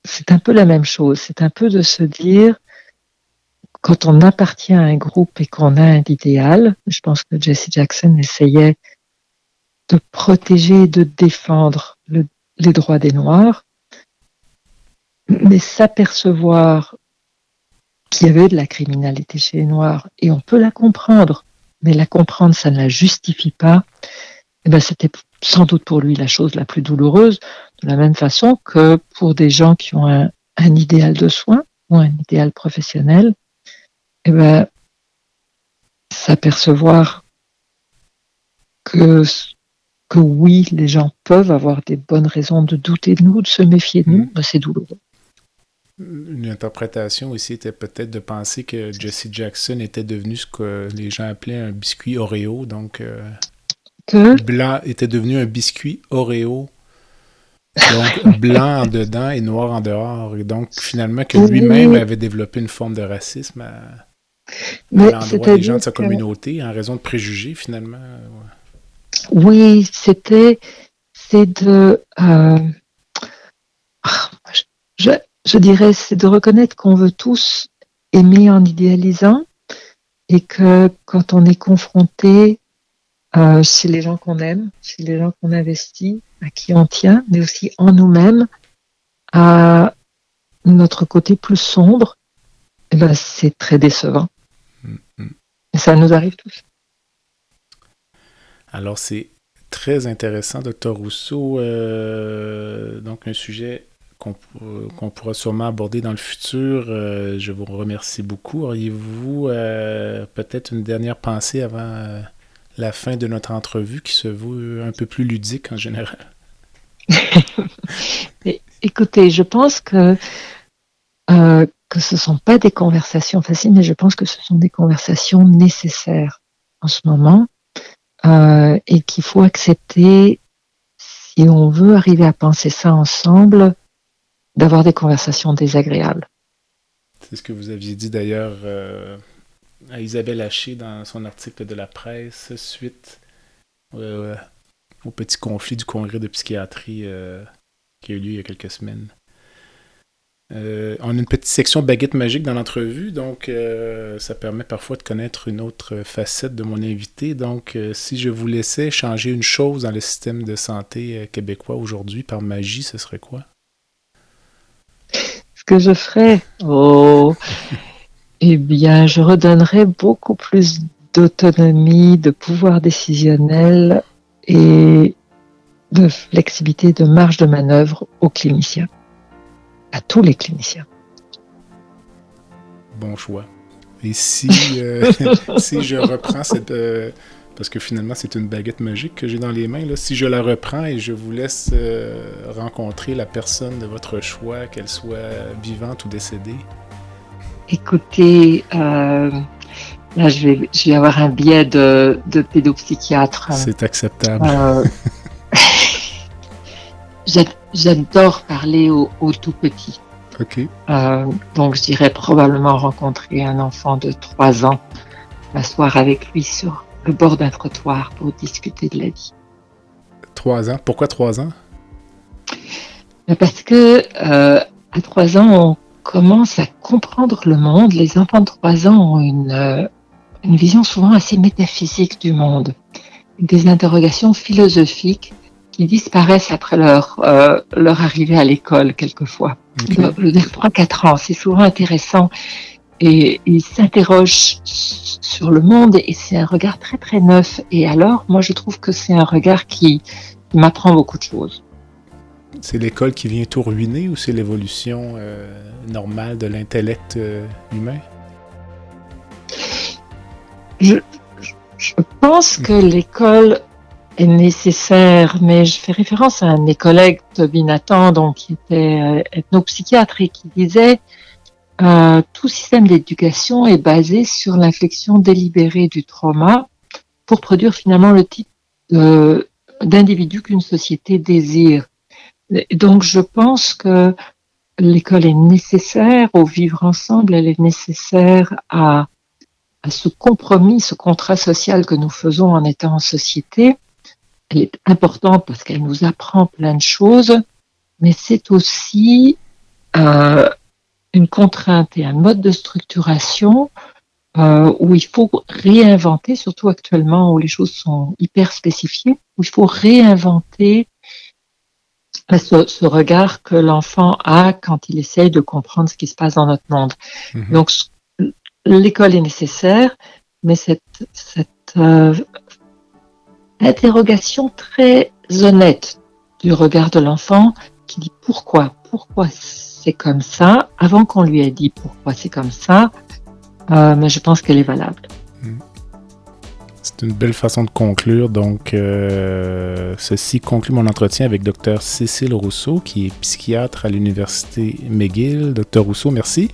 c'est un peu la même chose. C'est un peu de se dire, quand on appartient à un groupe et qu'on a un idéal, je pense que Jesse Jackson essayait de protéger et de défendre les droits des Noirs, mais s'apercevoir qu'il y avait de la criminalité chez les Noirs, et on peut la comprendre, mais la comprendre, ça ne la justifie pas, eh ben c'était sans doute pour lui la chose la plus douloureuse, de la même façon que pour des gens qui ont un, idéal de soins ou un idéal professionnel, eh ben, s'apercevoir que, que oui, les gens peuvent avoir des bonnes raisons de douter de nous, de se méfier de nous, mm. ben, c'est douloureux. Une interprétation aussi était peut-être de penser que Jesse Jackson était devenu ce que les gens appelaient un biscuit Oreo, donc euh, Blanc était devenu un biscuit Oreo. Donc, (laughs) blanc en dedans et noir en dehors. Et donc, finalement, que lui-même avait développé une forme de racisme à, l'endroit des gens de sa communauté en raison de préjugés, finalement. Oui, c'était. C'est de. Euh, je, je dirais, c'est de reconnaître qu'on veut tous aimer en idéalisant et que quand on est confronté euh, chez les gens qu'on aime, chez les gens qu'on investit, à qui on tient, mais aussi en nous-mêmes, à notre côté plus sombre, eh ben, c'est très décevant. Mm-hmm. Et ça nous arrive tous. Alors, c'est très intéressant, docteur Rousseau. Euh, donc, un sujet qu'on pourra sûrement aborder dans le futur. Euh, je vous remercie beaucoup. Auriez-vous euh, peut-être une dernière pensée avant la fin de notre entrevue qui se veut un peu plus ludique en général? (laughs) Écoutez, je pense que, euh, que ce ne sont pas des conversations faciles, mais je pense que ce sont des conversations nécessaires en ce moment euh, et qu'il faut accepter, si on veut arriver à penser ça ensemble, d'avoir des conversations désagréables. C'est ce que vous aviez dit d'ailleurs. Euh, à Isabelle Haché dans son article de la presse suite euh, au petit conflit du congrès de psychiatrie euh, qui a eu lieu il y a quelques semaines. On a une petite section baguette magique dans l'entrevue, donc ça permet parfois de connaître une autre facette de mon invité. Donc, si je vous laissais changer une chose dans le système de santé québécois aujourd'hui par magie, ce serait quoi? Que je ferais, oh, eh bien, je redonnerais beaucoup plus d'autonomie, de pouvoir décisionnel et de flexibilité, de marge de manœuvre aux cliniciens à tous les cliniciens. Bon choix. Et si, euh, (laughs) je reprends cette... Euh, parce que finalement, c'est une baguette magique que j'ai dans les mains. Là. Si je la reprends et je vous laisse euh, rencontrer la personne de votre choix, qu'elle soit vivante ou décédée. Écoutez, là, je vais, je vais avoir un biais de, de pédopsychiatre. C'est acceptable. (laughs) J'adore parler aux, tout petits. Ok. Euh, donc, je dirais probablement rencontrer un enfant de 3 ans, m'asseoir avec lui sur le bord d'un trottoir pour discuter de la vie. 3 ans? Pourquoi 3 ans? Ben, Parce que euh, à 3 ans, on commence à comprendre le monde. Les enfants de 3 ans ont une, euh, une vision souvent assez métaphysique du monde, des interrogations philosophiques qui disparaissent après leur, euh, leur arrivée à l'école quelquefois. Okay. Le, 3-4 ans, c'est souvent intéressant et ils s'interrogent sur le monde et c'est un regard très très neuf. Et alors, moi je trouve que c'est un regard qui, m'apprend beaucoup de choses. C'est l'école qui vient tout ruiner ou c'est l'évolution euh, normale de l'intellect euh, humain? Je, je pense que l'école est nécessaire, mais je fais référence à un de mes collègues, Toby Nathan, donc, qui était euh, ethnopsychiatre et qui disait euh, tout système d'éducation est basé sur l'inflexion délibérée du trauma pour produire finalement le type d'individu qu'une société désire. donc je pense que l'école est nécessaire au vivre ensemble, elle est nécessaire à, à ce compromis, ce contrat social que nous faisons en étant en société elle est importante parce qu'elle nous apprend plein de choses, mais c'est aussi euh, une contrainte et un mode de structuration euh, où il faut réinventer, surtout actuellement où les choses sont hyper spécifiées, où il faut réinventer ce, ce regard que l'enfant a quand il essaye de comprendre ce qui se passe dans notre monde. Mmh. Donc l'école est nécessaire, mais cette, cette euh, interrogation très honnête du regard de l'enfant qui dit pourquoi, pourquoi c'est comme ça, avant qu'on lui ait dit pourquoi c'est comme ça, euh, mais je pense qu'elle est valable. Hmm. C'est une belle façon de conclure. Donc, euh, ceci conclut mon entretien avec Dr. Cécile Rousseau, qui est psychiatre à l'Université McGill. Dr. Rousseau, merci.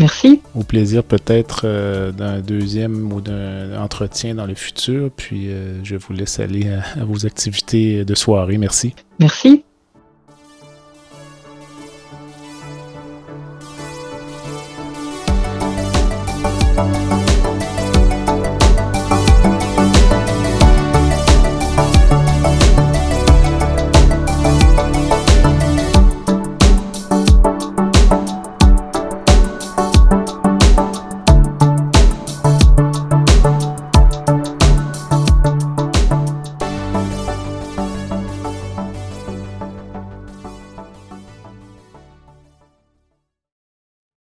Merci. Au plaisir peut-être euh, d'un deuxième ou d'un entretien dans le futur. Puis euh, je vous laisse aller à, à vos activités de soirée. Merci. Merci.